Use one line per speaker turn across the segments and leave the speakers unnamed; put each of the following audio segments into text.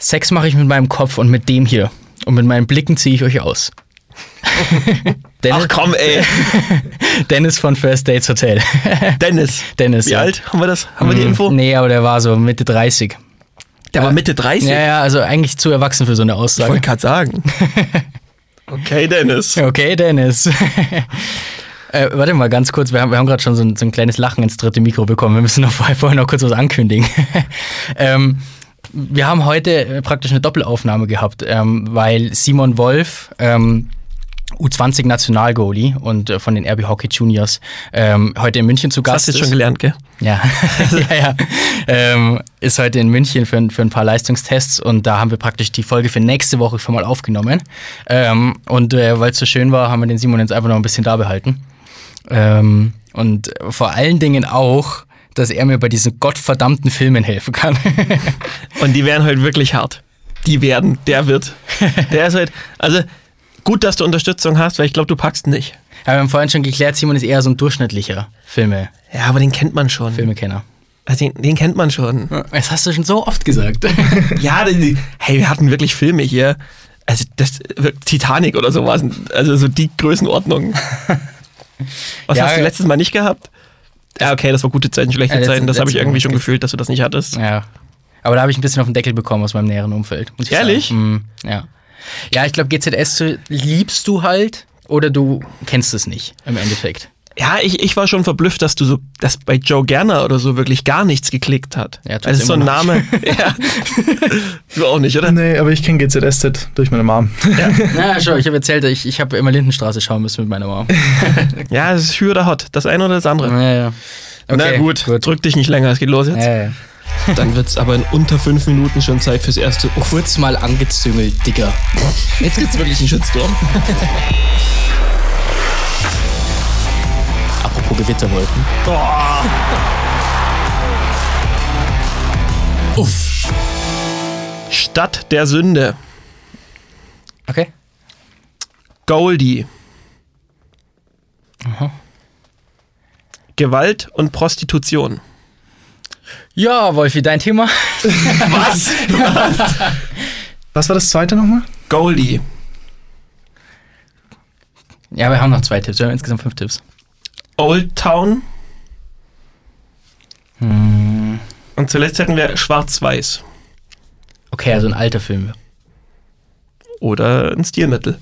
Sex mache ich mit meinem Kopf und mit dem hier. Und mit meinen Blicken ziehe ich euch aus. Dennis,
Ach komm, ey.
Dennis von First Dates Hotel.
Dennis.
Dennis.
Wie
ja.
alt? Haben wir das? Haben wir die
Mm,
Info?
Nee, aber der war so Mitte 30.
Der war Mitte 30.
Ja, ja, also eigentlich zu erwachsen für so eine
Ich
Aussage.
wollte gerade sagen. Okay, Dennis.
Okay, Dennis. äh, warte mal ganz kurz, wir haben, wir haben gerade schon so ein, so ein kleines Lachen ins dritte Mikro bekommen. Wir müssen noch vorher, vorher noch kurz was ankündigen. ähm, wir haben heute äh, praktisch eine Doppelaufnahme gehabt, ähm, weil Simon Wolf, ähm, U20 Nationalgoalie und äh, von den RB Hockey Juniors, ähm, heute in München zu
Das
Gast
hast du schon gelernt, gell?
Ja, ja, ja. Ähm, ist heute in München für, ein- für ein paar Leistungstests und da haben wir praktisch die Folge für nächste Woche schon mal aufgenommen. Ähm, und äh, weil es so schön war, haben wir den Simon jetzt einfach noch ein bisschen da behalten. Ähm, und vor allen Dingen auch, dass er mir bei diesen gottverdammten Filmen helfen kann.
Und die werden heute wirklich hart. Die werden, der wird. Der ist halt, also gut, dass du Unterstützung hast, weil ich glaube, du packst nicht.
Aber wir haben vorhin schon geklärt, Simon ist eher so ein durchschnittlicher Filme,
Ja, aber den kennt man schon.
Filmekenner.
Also den, den kennt man schon.
Das hast du schon so oft gesagt.
Ja, die, hey, wir hatten wirklich Filme hier. Also das Titanic oder sowas. Also so die Größenordnung. Was
Ja,
hast du
ja.
letztes Mal nicht gehabt? Ja, okay, das war gute Zeiten, schlechte
Ja, letzte-
Zeiten. Das habe ich irgendwie schon gefühlt, dass du das nicht hattest.
Ja. Aber da habe ich ein bisschen auf den Deckel bekommen aus meinem näheren Umfeld.
Ehrlich?
Mm, ja. Ja, ich glaube, GZS liebst du halt oder du kennst es nicht im Endeffekt.
Ja, ich, ich war schon verblüfft, dass du so, dass bei Joe Gerner oder so wirklich gar nichts geklickt hat.
Ja,
das ist so ein Name. ja. Du auch nicht, oder?
Nee, aber ich kenne GZSZ durch meine Mom.
Na, schau, ich habe erzählt, ich, ich habe immer Lindenstraße schauen müssen mit meiner Mama.
Ja, es ist Hü oder Hot. Das eine oder das andere.
Ja, ja.
Na gut,
gut.
drück dich nicht länger, es geht los jetzt.
Ja, ja.
Dann wird es aber in unter fünf Minuten schon Zeit fürs erste.
Kurz mal angezüngelt, Digga.
Jetzt gibt's wirklich einen Shitstorm.
Apropos Gewitterwolken.
Uff. Stadt der Sünde.
Okay.
Goldie. Gewalt und Prostitution.
Ja, Wolfi, dein Thema?
Was?
Was war das zweite nochmal?
Goldie.
Ja, wir haben noch zwei Tipps. Wir haben insgesamt fünf Tipps.
Old Town.
Hm.
Und zuletzt hätten wir Schwarz-Weiß.
Okay, also ein alter Film.
Oder ein Stilmittel.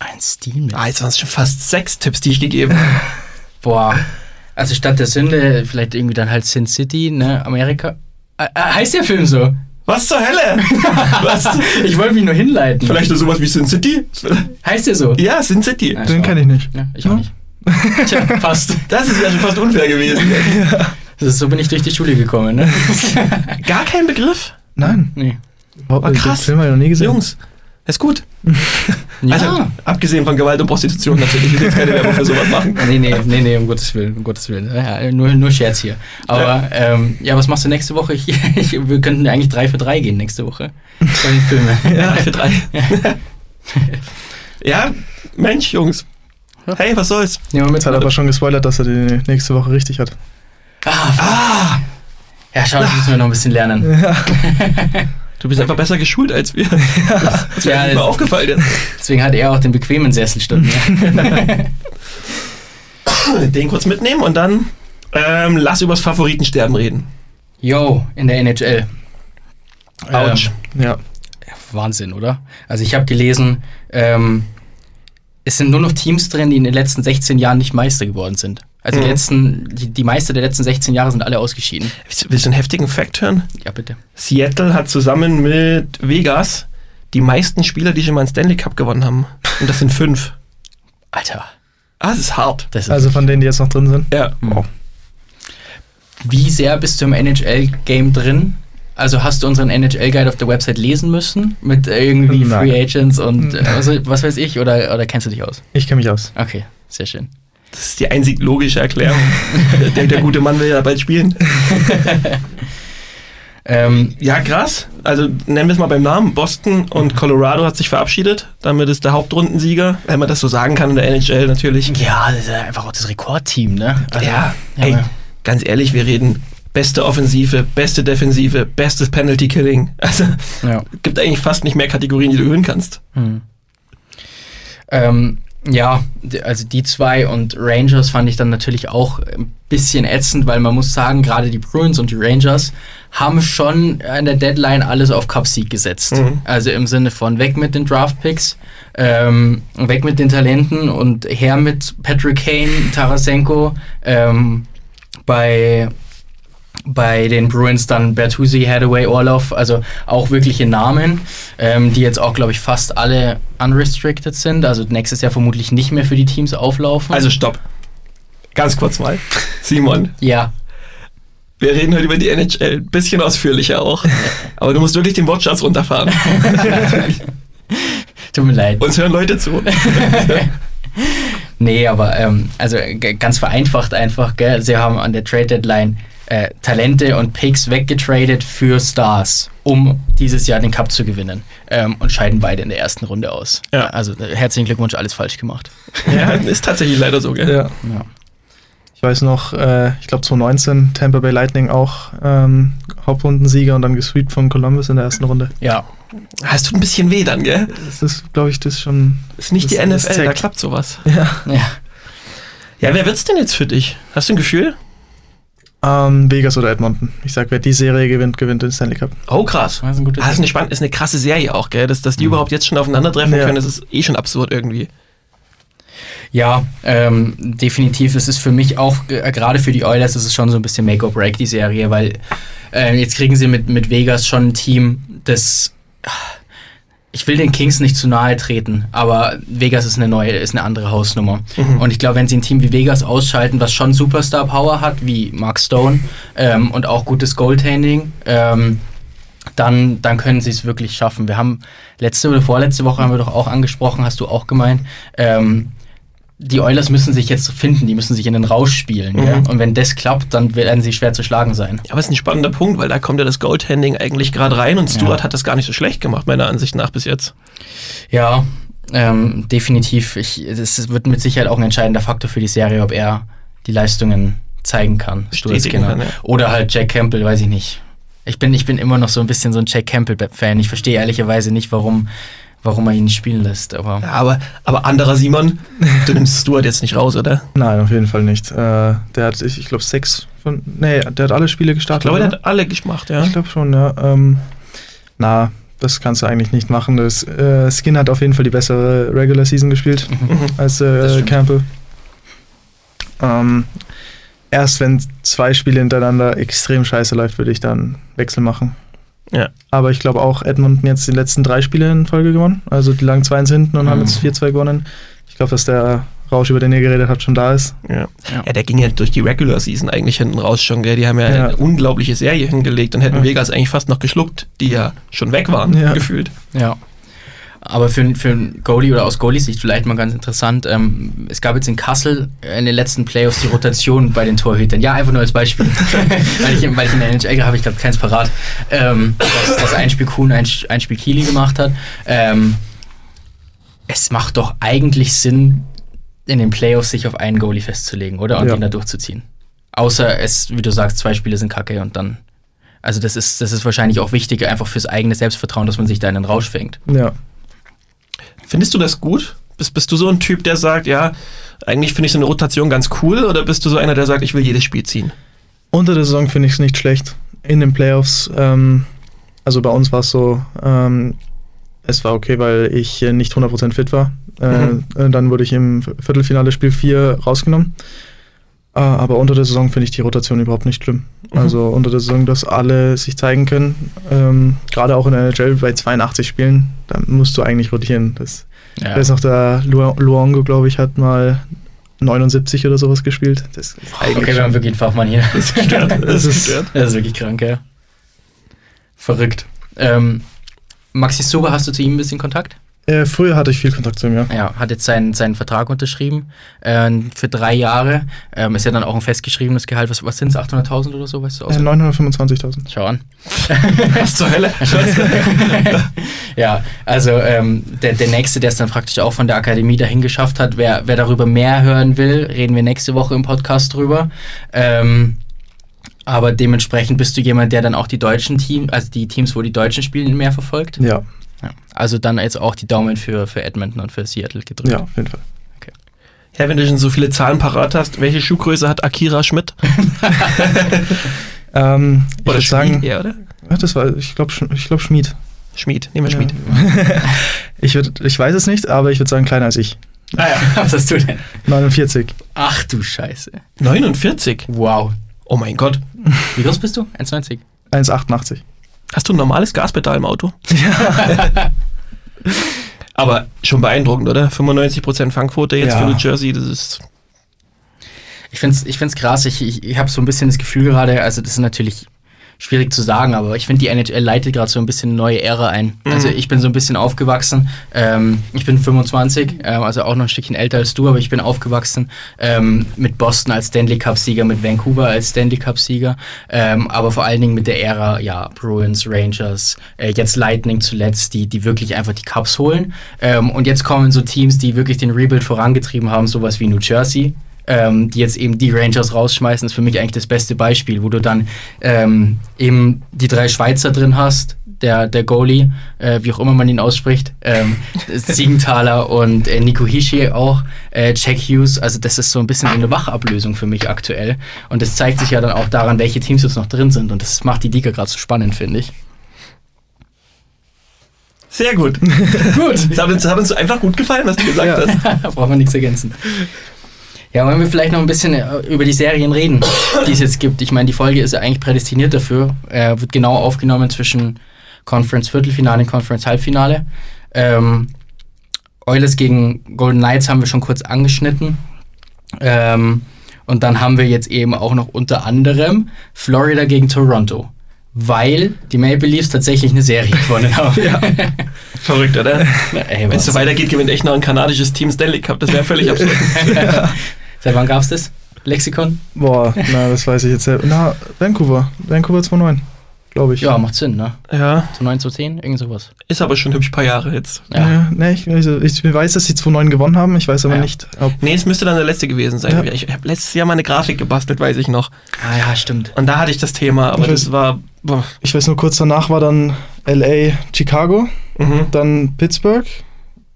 Ein Stil.
Ah, jetzt waren es schon fast sechs Tipps, die ich gegeben habe.
Boah. Also statt der Sünde vielleicht irgendwie dann halt Sin City, ne? Amerika. Äh, äh, heißt der Film so?
Was zur Hölle? Was?
Ich wollte mich nur hinleiten.
Vielleicht nur sowas wie Sin City?
Heißt der so?
Ja, Sin City.
Ja,
Den kenne ich nicht.
Ja, ich auch nicht. Tja, fast.
Das ist ja schon fast unfair gewesen.
Ist, so bin ich durch die Schule gekommen, ne?
Gar kein Begriff?
Nein.
nee.
Oh,
krass.
Den Film noch nie gesehen.
Jungs, ist gut.
Ja.
Also, abgesehen von Gewalt und Prostitution natürlich. Ich will jetzt keine Werbung für sowas machen.
Nee, nee, nee, nee, um Gottes Willen, um Gottes Willen. Ja, nur, nur Scherz hier. Aber ja. Ähm, ja, was machst du nächste Woche? Ich, ich, wir könnten eigentlich drei für drei gehen nächste Woche. Bei den Filmen.
Ja, für drei. ja, Mensch, Jungs. Hey, was soll's?
Mit.
Jetzt hat er aber schon gespoilert, dass er die nächste Woche richtig hat.
Ah, Ja, schau, das müssen wir noch ein bisschen lernen.
Du bist einfach besser geschult als wir. Das ist mir
Ja, das-
aufgefallen jetzt.
Deswegen hat er auch den bequemen Sessel statt mir.
Den kurz mitnehmen und dann ähm, lass übers Favoritensterben reden.
Yo, in der NHL.
Autsch.
Ja.
Wahnsinn, oder? Also ich habe gelesen, ähm, es sind nur noch Teams drin, die in den letzten 16 Jahren nicht Meister geworden sind. Also die,
Mhm.
letzten, die, die Meister der letzten 16 Jahre sind alle ausgeschieden.
Willst du- einen heftigen Fact hören?
Ja, bitte.
Seattle hat zusammen mit Vegas die meisten Spieler, die schon mal einen Stanley Cup gewonnen haben. Und das sind fünf.
Alter,
Ah, das ist hart.
das ist
Also von denen, die jetzt noch drin sind.
Ja.
Wow. Wie sehr bist du im NHL-Game drin? Also hast du unseren NHL-Guide auf der Website lesen müssen? Mit irgendwie
Nein.
Free Agents und äh, was, weiß ich? Oder, oder kennst du dich aus?
Ich kenne mich aus.
Okay, sehr schön.
Das ist die einzig logische Erklärung. der, der gute Mann will ja bald spielen.
Ähm,
Ja, krass. Also nennen wir es mal beim Namen. Boston und Colorado hat sich verabschiedet. Damit ist der Hauptrundensieger, wenn man das so sagen kann in der NHL natürlich.
ja, das ist ja einfach auch das Rekordteam, ne? Also,
ja,
ja,
ey,
aber-
ganz ehrlich, wir reden beste Offensive, beste Defensive, bestes Penalty Killing. Also
Ja.
gibt eigentlich fast nicht mehr Kategorien, die du gewinnen kannst.
Hm. Ähm, ja, also die zwei und Rangers fand ich dann natürlich auch ein bisschen ätzend, weil man muss sagen, gerade die Bruins und die Rangers haben schon an der Deadline alles auf Cup-Sieg gesetzt.
Mhm.
Also im Sinne von weg mit den Draft-Picks, ähm, weg mit den Talenten und her mit Patrick Kane, Tarasenko, ähm, bei bei den Bruins dann Bertuzzi, Hathaway, Orlov, also auch wirkliche Namen, ähm, die jetzt auch, glaube ich, fast alle unrestricted sind, also nächstes Jahr vermutlich nicht mehr für die Teams auflaufen.
Also stopp. Ganz kurz mal. Simon,
ja,
wir reden heute über die NHL. Ein bisschen ausführlicher auch. Aber du musst wirklich den Wortschatz runterfahren.
tut mir leid.
Uns hören Leute zu.
Nee, aber ähm, also ganz vereinfacht einfach, gell? sie haben an der Trade Deadline äh, Talente und Picks weggetradet für Stars, um dieses Jahr den Cup zu gewinnen ähm, und scheiden beide in der ersten Runde aus.
Ja.
Also äh, herzlichen Glückwunsch, alles falsch gemacht.
Ja, ist tatsächlich leider so, gell?
Ja.
Ja.
Ich weiß noch, äh, ich glaube 2019 Tampa Bay Lightning auch ähm, Hauptrundensieger und dann gesweept von Columbus in der ersten Runde.
ja,
Ah, Es tut ein bisschen weh dann, gell?
Das ist, glaube ich, das schon.
Ist nicht die NFL, da klappt sowas.
Ja.
ja.
Ja, wer wird's denn jetzt für dich? Hast du ein Gefühl?
Ähm, Vegas oder Edmonton. Ich sag, wer die Serie gewinnt, gewinnt den Stanley Cup.
Oh, krass.
Das ist ein
Ah, ist
Tipp.
eine spannend, ist eine krasse Serie auch, gell? Dass, dass die überhaupt jetzt schon aufeinandertreffen
Ja.
können, das ist eh schon absurd irgendwie.
Ja, ähm, definitiv. Es ist für mich auch, äh, gerade für die Oilers, ist es schon so ein bisschen Make or Break, die Serie, weil äh, jetzt kriegen sie mit, mit Vegas schon ein Team, das. Ich will den Kings nicht zu nahe treten, aber Vegas ist eine neue, ist eine andere Hausnummer. Und ich glaube, wenn sie ein Team wie Vegas ausschalten, was schon Superstar Power hat, wie Mark Stone ähm, und auch gutes Goaltending, ähm, dann, dann können sie es wirklich schaffen. Wir haben letzte oder vorletzte Woche haben wir doch auch angesprochen, hast du auch gemeint, ähm, die Oilers müssen sich jetzt finden, die müssen sich in den Rausch spielen.
Mhm.
Und wenn das klappt, dann werden sie schwer zu schlagen sein.
Ja, aber es ist ein spannender Punkt, weil da kommt ja das Goaltending eigentlich gerade rein und Stuart
Ja.
hat das gar nicht so schlecht gemacht, meiner Ansicht nach bis jetzt.
Ja, ähm, definitiv. Ich, das wird mit Sicherheit auch ein entscheidender Faktor für die Serie, ob er die Leistungen zeigen kann. Stuart
Bestätigen
Skinner.
ja.
Oder halt Jack Campbell, weiß ich nicht. Ich bin, ich bin immer noch so ein bisschen so ein Jack Campbell-Fan. Ich verstehe ehrlicherweise nicht, warum, warum er ihn nicht spielen lässt. Aber
Ja, aber, aber anderer Simon, du nimmst Stuart jetzt nicht raus, oder?
Nein, auf jeden Fall nicht. Äh, der hat, ich, ich glaube, sechs von. Nee, der hat alle Spiele
Ich
gestartet.
glaube, der hat alle gemacht, ja.
Ich glaube schon, ja. Ähm, na, das kannst du eigentlich nicht machen. Das, äh, Skin hat auf jeden Fall die bessere Regular Season gespielt
Mhm.
als
Das
äh. Campbell. Ähm, erst wenn zwei Spiele hintereinander extrem scheiße läuft, würde ich dann Wechsel machen.
Ja.
Aber ich glaube auch Edmonton jetzt die letzten drei Spiele in Folge gewonnen. Also die lagen 2-1 hinten und haben
Mhm.
jetzt 4-2 gewonnen. Ich glaube, dass der Rausch, über den ihr geredet habt, schon da ist.
Ja.
Ja.
ja, der ging ja durch die Regular Season eigentlich hinten raus schon, gell? Die haben ja,
Ja.
eine unglaubliche Serie hingelegt und hätten
Ja.
Vegas eigentlich fast noch geschluckt, die ja schon weg waren,
Ja.
gefühlt.
Ja. Aber für, für einen Goalie oder aus Goalies Sicht vielleicht mal ganz interessant. Ähm, es gab jetzt in Kassel in den letzten Playoffs die Rotation bei den Torhütern. Ja, einfach nur als Beispiel. weil, ich, weil ich in der NHL habe ich gerade keins parat. Ähm, dass, dass ein Spiel Kuhn, ein, ein Spiel Kieli gemacht hat. Ähm, es macht doch eigentlich Sinn, in den Playoffs sich auf einen Goalie festzulegen, oder? Und
Ja.
ihn da durchzuziehen. Außer es, wie du sagst, zwei Spiele sind kacke und dann. Also das ist, das ist wahrscheinlich auch wichtig, einfach fürs eigene Selbstvertrauen, dass man sich da in den Rausch fängt.
Ja.
Findest du das gut? Bist, bist du so ein Typ, der sagt, ja, eigentlich finde ich so eine Rotation ganz cool oder bist du so einer, der sagt, ich will jedes Spiel ziehen?
Unter der Saison finde ich es nicht schlecht. In den Playoffs, ähm, also bei uns war es so, ähm, es war okay, weil ich nicht 100% fit war. Äh,
Mhm.
Dann wurde ich im Viertelfinale Spiel 4 rausgenommen. Äh, aber unter der Saison finde ich die Rotation überhaupt nicht schlimm.
Mhm.
Also unter der Saison, dass alle sich zeigen können. Ähm, Gerade auch in der NHL bei 82 Spielen, da musst du eigentlich rotieren. Das,
Ja.
Weiß noch, der Lu- Luongo, glaube ich, hat mal 79 oder sowas gespielt. Das ist eigentlich
Okay, wir haben wirklich einen Fachmann hier. Das ist
Gestört.
Das ist-
gestört.
Das ist wirklich krank, ja. Verrückt. Ähm, Maxi Suber, hast du zu ihm ein bisschen Kontakt?
Äh, früher hatte ich viel Kontakt zu ihm, ja.
Ja, hat jetzt seinen, seinen Vertrag unterschrieben äh, für drei Jahre. Ähm, ist ja dann auch ein festgeschriebenes Gehalt. Was, was sind es? 800.000 oder so? Weißt du
Äh,
aus?
925.000.
Schau an.
Was zur Hölle?
ja, also ähm, der, der nächste, der es dann praktisch auch von der Akademie dahin geschafft hat, wer, wer darüber mehr hören will, reden wir nächste Woche im Podcast drüber. Ähm, Aber dementsprechend bist du jemand, der dann auch die deutschen Teams, also die Teams, wo die Deutschen spielen, mehr verfolgt.
Ja,
Ja. Also dann jetzt auch die Daumen für, für Edmonton und für Seattle gedrückt.
ja, auf jeden Fall.
Ja, wenn du schon so viele Zahlen parat hast, welche Schuhgröße hat Akira Schmidt?
Ähm, ich
Oder
würde sagen,
Schmied eher, oder?
ach, das war, ich glaube, ich glaube Schmied.
Schmied, nehmen wir Schmied.
Ich, würd, ich weiß es nicht, aber ich würde sagen kleiner als ich.
Ah ja, was hast du denn?
49.
Ach du Scheiße.
49?
Wow.
Oh mein Gott.
Wie groß bist du? 1,90?
1,88.
Hast du ein normales Gaspedal im Auto? Aber schon beeindruckend, oder? 95% Fangquote jetzt
Ja.
für New Jersey, das ist.
Ich finde es ich find's krass. Ich, ich, ich habe so ein bisschen das Gefühl gerade, also das ist natürlich schwierig zu sagen, aber ich finde, die NHL leitet gerade so ein bisschen eine neue Ära ein. Also ich bin so ein bisschen aufgewachsen. Ähm, ich bin 25, ähm, also auch noch ein Stückchen älter als du, aber ich bin aufgewachsen ähm, mit Boston als Stanley Cup-Sieger, mit Vancouver als Stanley Cup-Sieger, ähm, aber vor allen Dingen mit der Ära, ja, Bruins, Rangers, äh, jetzt Lightning zuletzt, die, die wirklich einfach die Cups holen. Ähm, und jetzt kommen so Teams, die wirklich den Rebuild vorangetrieben haben, sowas wie New Jersey, ähm, die jetzt eben die Rangers rausschmeißen, ist für mich eigentlich das beste Beispiel, wo du dann ähm, eben die drei Schweizer drin hast, der, der Goalie, äh, wie auch immer man ihn ausspricht, ähm, Siegenthaler und äh, Nico Hischi auch, äh, Jack Hughes, also das ist so ein bisschen eine Wachablösung für mich aktuell und das zeigt sich ja dann auch daran, welche Teams jetzt noch drin sind und das macht die Liga gerade so spannend, finde ich.
Sehr gut. gut. Das hat, uns, das hat uns einfach gut gefallen, was du gesagt
Ja.
hast.
da braucht man nichts ergänzen. Ja, wollen wir vielleicht noch ein bisschen äh, über die Serien reden, die es jetzt gibt. Ich meine, die Folge ist ja eigentlich prädestiniert dafür. Äh, wird genau aufgenommen zwischen Conference Viertelfinale und Conference Halbfinale. Ähm, Oilers gegen Golden Knights haben wir schon kurz angeschnitten. Ähm, und dann haben wir jetzt eben auch noch unter anderem Florida gegen Toronto. Weil die Maple Leafs tatsächlich eine Serie gewonnen haben.
Ja. Verrückt, oder? Wenn es so weitergeht, gewinnt echt noch ein kanadisches Team Stanley Cup. Das wäre völlig absurd.
Seit wann gab's das? Lexikon?
Boah, na, das weiß ich jetzt selber. Na, Vancouver. Vancouver 2,9, glaube ich.
Ja, macht Sinn, ne?
Ja,
Zu 9 zu 10, irgend sowas.
ist aber schon hübsch paar Jahre jetzt.
Ja.
Ja, ne, ich, also, ich weiß, dass sie 2,9 gewonnen haben. Ich weiß aber
Ja.
nicht, ob.
Nee, es müsste dann der letzte gewesen sein.
Ja.
Ich habe letztes Jahr mal eine Grafik gebastelt, weiß ich noch.
Ah ja, stimmt.
Und da hatte ich das Thema, aber
Ich weiß-
das war. Boah.
Ich weiß nur, kurz danach war dann LA, Chicago,
Mhm.
dann Pittsburgh,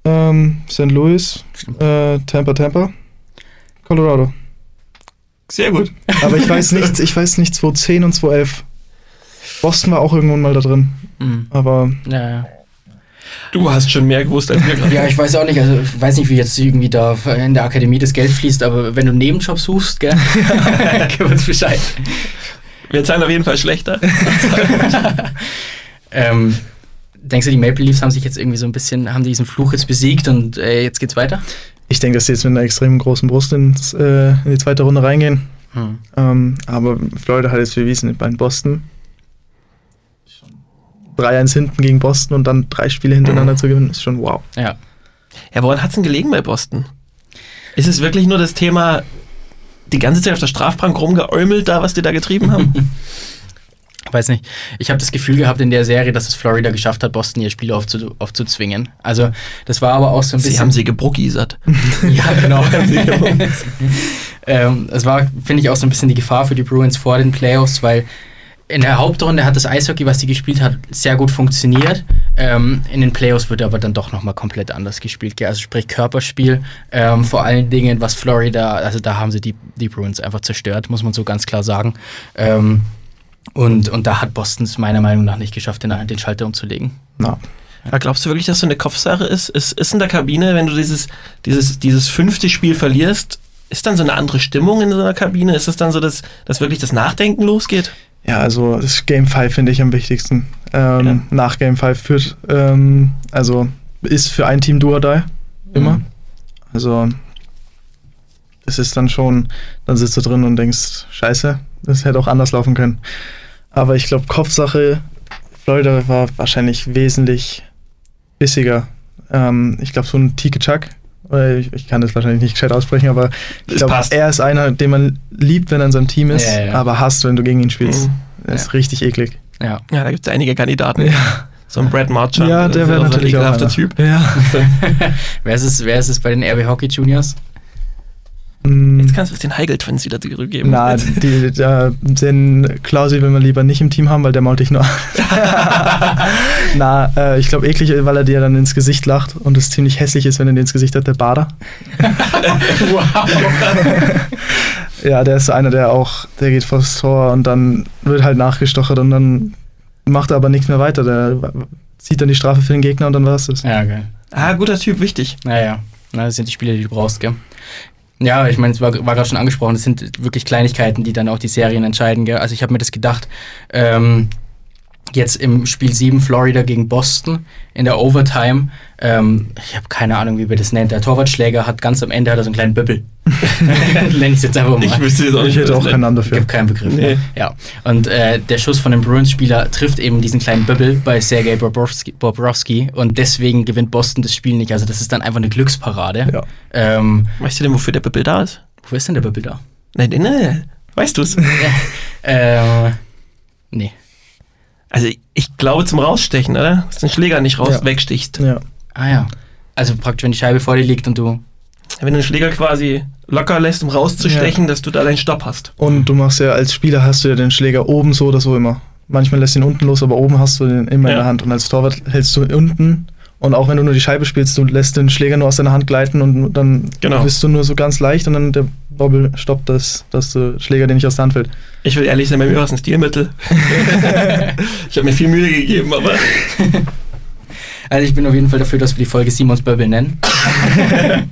ähm, St. Louis, äh, Tampa, Tampa, Colorado.
Sehr gut.
Aber ich weiß nicht, ich weiß nicht 2010 und 2011. Boston war auch irgendwann mal da drin.
Mhm.
Aber
Ja, ja.
Du hast schon mehr gewusst als wir gerade.
ja, ich weiß auch nicht, also ich weiß nicht, wie jetzt irgendwie da in der Akademie das Geld fließt, aber wenn du einen Nebenjob suchst, gell, gib uns Bescheid.
Wir zahlen auf jeden Fall schlechter.
Ähm, denkst du, die Maple Leafs haben sich jetzt irgendwie so ein bisschen, haben diesen Fluch jetzt besiegt und äh, jetzt geht's weiter?
Ich denke, dass sie jetzt mit einer extrem großen Brust ins, äh, in die zweite Runde reingehen.
Hm.
Ähm, aber Florida hat jetzt bewiesen bei Boston. 3-1 hinten gegen Boston und dann drei Spiele hintereinander zu gewinnen, ist schon wow.
Ja.
Ja, woran hat es denn gelegen bei Boston? Ist es wirklich nur das Thema, die ganze Zeit auf der Strafbank rumgeäumelt, da, was die da getrieben haben?
Weiß nicht. Ich habe das Gefühl gehabt in der Serie, dass es Florida geschafft hat, Boston ihr Spiel aufzu aufzuzwingen. Also, das war aber auch so ein bisschen.
sie haben sie gebruckisert.
Ja, genau. ähm, es war, finde ich, auch so ein bisschen die Gefahr für die Bruins vor den Playoffs, weil in der Hauptrunde hat das Eishockey, was die gespielt hat, sehr gut funktioniert. Ähm, in den Playoffs wird aber dann doch nochmal komplett anders gespielt. gell? Also sprich Körperspiel, ähm, vor allen Dingen, was Florida, also da haben sie die, die Bruins einfach zerstört, muss man so ganz klar sagen. Ähm, und, und da hat Boston es meiner Meinung nach nicht geschafft, den, den Schalter umzulegen.
Na,
Ja, glaubst du wirklich, dass so eine Kopfsache ist? Ist, ist in der Kabine, wenn du dieses, dieses, dieses fünfte Spiel verlierst, ist dann so eine andere Stimmung in so einer Kabine? Ist es dann so, dass, dass wirklich das Nachdenken losgeht?
Ja, also das Game 5 finde ich am wichtigsten. Ähm,
Ja.
Nach Game 5 führt, ähm, also ist für ein Team do or die, immer.
Mhm.
Also das ist dann schon, dann sitzt du drin und denkst, scheiße, das hätte auch anders laufen können. Aber ich glaube, Kopfsache, Florida war wahrscheinlich wesentlich bissiger. Ähm, ich glaube, so ein Tike Chuck, ich, ich kann das wahrscheinlich nicht gescheit aussprechen, aber ich glaube, er ist einer, den man liebt, wenn er in seinem Team ist,
Ja, ja.
aber hasst, wenn du gegen ihn spielst.
Mhm.
Das ist
Ja.
richtig eklig.
Ja.
Ja, da gibt es einige Kandidaten.
Ja,
So ein Brad Marchand.
ja der
ist
wäre
ein
natürlich auch
ekelhafter. Typ.
Ja.
wer, ist es, wer ist es bei den RB Hockey Juniors?
Mm,
Jetzt kannst du es den Heigl-Twins wieder zurückgeben.
Na, die, der, den Klausi will man lieber nicht im Team haben, weil der mault dich nur an. Na, äh, ich glaube eklig, weil er dir dann ins Gesicht lacht und es ziemlich hässlich ist, wenn er dir ins Gesicht hat, der Bader.
wow.
Ja, der ist so einer, der auch, der geht vors Tor und dann wird halt nachgestochert und dann macht er aber nichts mehr weiter. Der zieht dann die Strafe für den Gegner und dann war es das.
Ja, geil.
Ah, guter Typ, wichtig.
Naja, Na, das sind die Spiele, die du brauchst, gell? Ja, ich meine, es war, war gerade schon angesprochen, das sind wirklich Kleinigkeiten, die dann auch die Serien entscheiden, gell? Also ich habe mir das gedacht, ähm, jetzt im Spiel 7 Florida gegen Boston in der Overtime, ähm, ich habe keine Ahnung, wie wir das nennt, der Torwartschläger hat ganz am Ende hat er so einen kleinen Büppel. Nenne ich es jetzt einfach mal.
Ich wüsste jetzt auch
Ich
nicht,
hätte
was
auch keinen Namen dafür.
gibt keinen Begriff.
Nee.
Ne? Ja. Und äh, der Schuss von dem Bruins-Spieler trifft eben diesen kleinen Bubble bei Sergei Bobrovsky, Bobrovsky und deswegen gewinnt Boston das Spiel nicht. Also das ist dann einfach eine Glücksparade.
Ja.
Ähm,
Weißt du denn, wofür der Bibbel da ist?
wo ist denn der Bubble da?
Nein, nein, nein. Weißt du es?
ähm, nee.
Also, ich glaube zum Rausstechen, oder? Dass du den Schläger nicht raus
Ja.
wegstichst.
Ja.
Ah ja. Also praktisch, wenn die Scheibe vor dir liegt und du.
Wenn du den Schläger quasi locker lässt, um rauszustechen, dass du da deinen Stopp hast.
Und du machst ja als Spieler hast du ja den Schläger oben so oder so immer. Manchmal lässt du ihn unten los, aber oben hast du den immer in
Ja.
der Hand. Und als Torwart hältst du unten. Und auch wenn du nur die Scheibe spielst, du lässt den Schläger nur aus deiner Hand gleiten und dann
Genau.
bist du nur so ganz leicht und dann der Bobbel stoppt das, dass der Schläger dir nicht aus der Hand fällt.
Ich will ehrlich sein, bei mir war es ein Stilmittel. ich habe mir viel Mühe gegeben, aber
Also ich bin auf jeden Fall dafür, dass wir die Folge Simons Bubble nennen.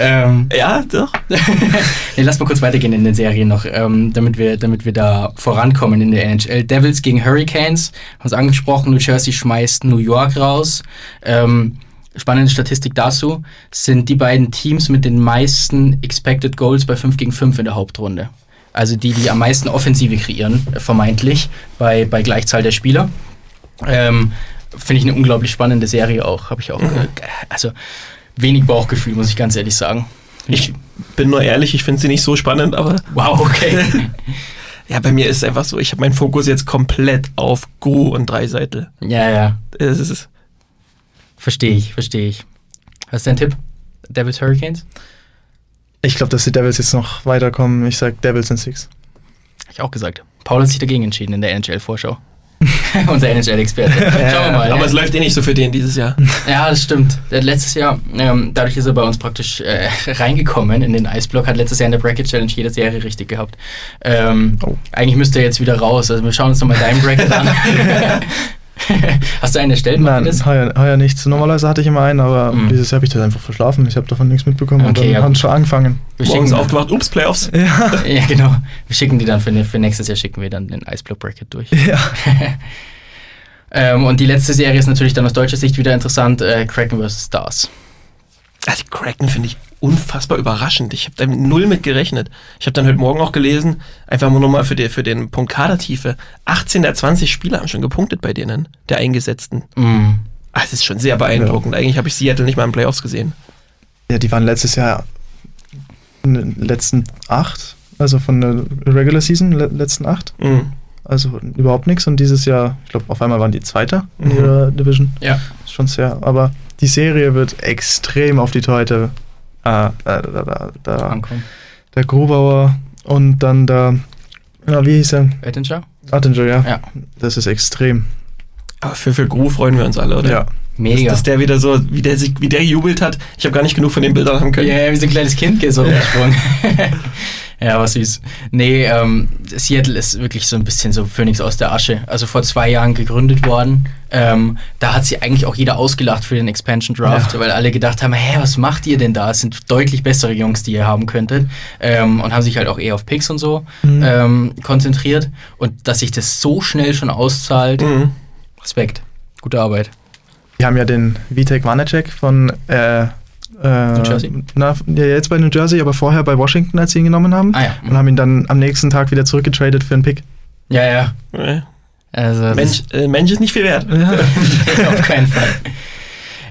ähm,
ja, doch.
nee, lass mal kurz weitergehen in den Serien noch, ähm, damit, wir, damit wir da vorankommen in der NHL. Devils gegen Hurricanes, haben es angesprochen, New Jersey schmeißt New York raus. Ähm, spannende Statistik dazu, sind die beiden Teams mit den meisten Expected Goals bei 5 gegen 5 in der Hauptrunde. Also die, die am meisten Offensive kreieren, äh, vermeintlich, bei, bei Gleichzahl der Spieler. Ähm, Finde ich eine unglaublich spannende Serie auch. Habe ich auch. Äh, also wenig Bauchgefühl, muss ich ganz ehrlich sagen.
Ich bin nur ehrlich, ich finde sie nicht so spannend, aber
Wow, okay.
ja, bei mir ist es einfach so, ich habe meinen Fokus jetzt komplett auf Gru und Dreiseitel.
ja, ja.
Es ist,
Verstehe ich, verstehe ich. Hast du einen Tipp? Devils Hurricanes?
Ich glaube, dass die Devils jetzt noch weiterkommen. Ich sag Devils in Six.
Hab ich auch gesagt. Paul hat sich dagegen entschieden in der NHL-Vorschau. Unser NHL-Experte. Schauen wir mal.
aber
ja.
es läuft eh nicht so für den dieses Jahr.
Ja, das stimmt. Letztes Jahr, ähm, dadurch ist er bei uns praktisch äh, reingekommen in den Eisblock, hat letztes Jahr in der Bracket Challenge jede Serie richtig gehabt. Ähm,
Oh.
Eigentlich müsste er jetzt wieder raus. Also wir schauen uns nochmal deinen Bracket an. Hast du einen erstellt,
Nein, heuer, heuer nichts. Normalerweise hatte ich immer einen, aber
Mhm.
dieses Jahr habe ich das einfach verschlafen. Ich habe davon nichts mitbekommen und
Okay,
dann
ja,
haben schon angefangen.
Wir
Morgens
schicken,
aufgewacht, ups, Playoffs.
Ja.
ja, genau. Wir schicken die dann für, ne- für nächstes Jahr schicken wir dann den Eisblock Bracket durch.
ja.
Ähm, und die letzte Serie ist natürlich dann aus deutscher Sicht wieder interessant: äh, Kraken vs. Stars.
Also die Kraken finde ich unfassbar überraschend. Ich habe da null mit gerechnet. Ich habe dann heute Morgen auch gelesen, einfach nur nochmal für, die, für den Punkt Kadertiefe. 18 der 20 Spieler haben schon gepunktet bei denen, der Eingesetzten.
Mm.
Ah, das ist schon sehr beeindruckend. Eigentlich habe ich Seattle nicht mal in Playoffs gesehen.
ja, die waren letztes Jahr in den letzten acht, also von der Regular Season, le letzten acht.
Mhm.
Also überhaupt nichts. Und dieses Jahr, ich glaube, auf einmal waren die Zweiter in
Mhm.
ihrer Division.
Ja.
Ist schon sehr. Aber die Serie wird extrem auf die Torhüter. Äh, da, da, da, da,
Ankommen.
der Grubauer und dann der. Ja, wie hieß er?
Ettinger?
Attinger, ja.
Ja.
Das ist extrem.
Aber für, für Gru freuen wir uns alle, oder?
Ja.
Dass,
Mega.
dass der wieder so, wie der, sich, wie der jubelt hat. Ich habe gar nicht genug von den Bildern haben können.
Ja, wie so ein kleines Kind geht so rumgesprungen. ja, was süß. Nee, ähm, Seattle ist wirklich so ein bisschen so Phoenix aus der Asche. Also vor zwei Jahren gegründet worden. Ähm, da hat sie eigentlich auch jeder ausgelacht für den Expansion Draft,
Ja.
weil alle gedacht haben, hä, was macht ihr denn da? Es sind deutlich bessere Jungs, die ihr haben könntet. Ähm, und haben sich halt auch eher auf Picks und so
Mhm.
ähm, konzentriert. Und dass sich das so schnell schon auszahlt,
Mhm.
Respekt. Gute Arbeit.
Die haben ja den Vitek Vanacek von äh,
New Jersey?
Na, ja, jetzt bei New Jersey, aber vorher bei Washington, als sie ihn genommen haben.
Ah ja.
Und haben ihn dann am nächsten Tag wieder zurückgetradet für einen Pick.
Ja, ja.
Ja.
Also,
Mensch, äh, Mensch ist nicht viel wert.
Auf keinen Fall.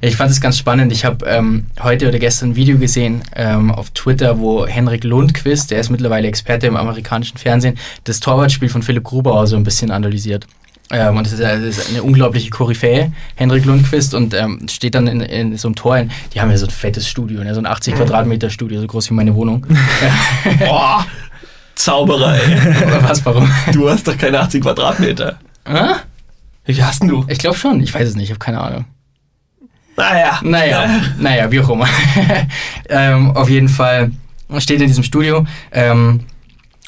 Ich fand es ganz spannend. Ich habe ähm, heute oder gestern ein Video gesehen ähm, auf Twitter, wo Henrik Lundqvist, der ist mittlerweile Experte im amerikanischen Fernsehen, das Torwartspiel von Philipp Grubauer so ein bisschen analysiert. Ähm, und das ist, das ist eine unglaubliche Koryphäe, Henrik Lundqvist, und ähm, steht dann in, in so einem Tor. In, die haben ja so ein fettes Studio, ne? so ein 80 Quadratmeter Studio, so groß wie meine Wohnung.
Boah, Zauberei.
Was, warum?
Du hast doch keine 80 Quadratmeter.
Hä?
Wie viel hast denn du?
Ich glaube schon, ich weiß es nicht, ich habe keine Ahnung.
Naja.
Naja, naja, wie auch immer. ähm, auf jeden Fall steht in diesem Studio ähm,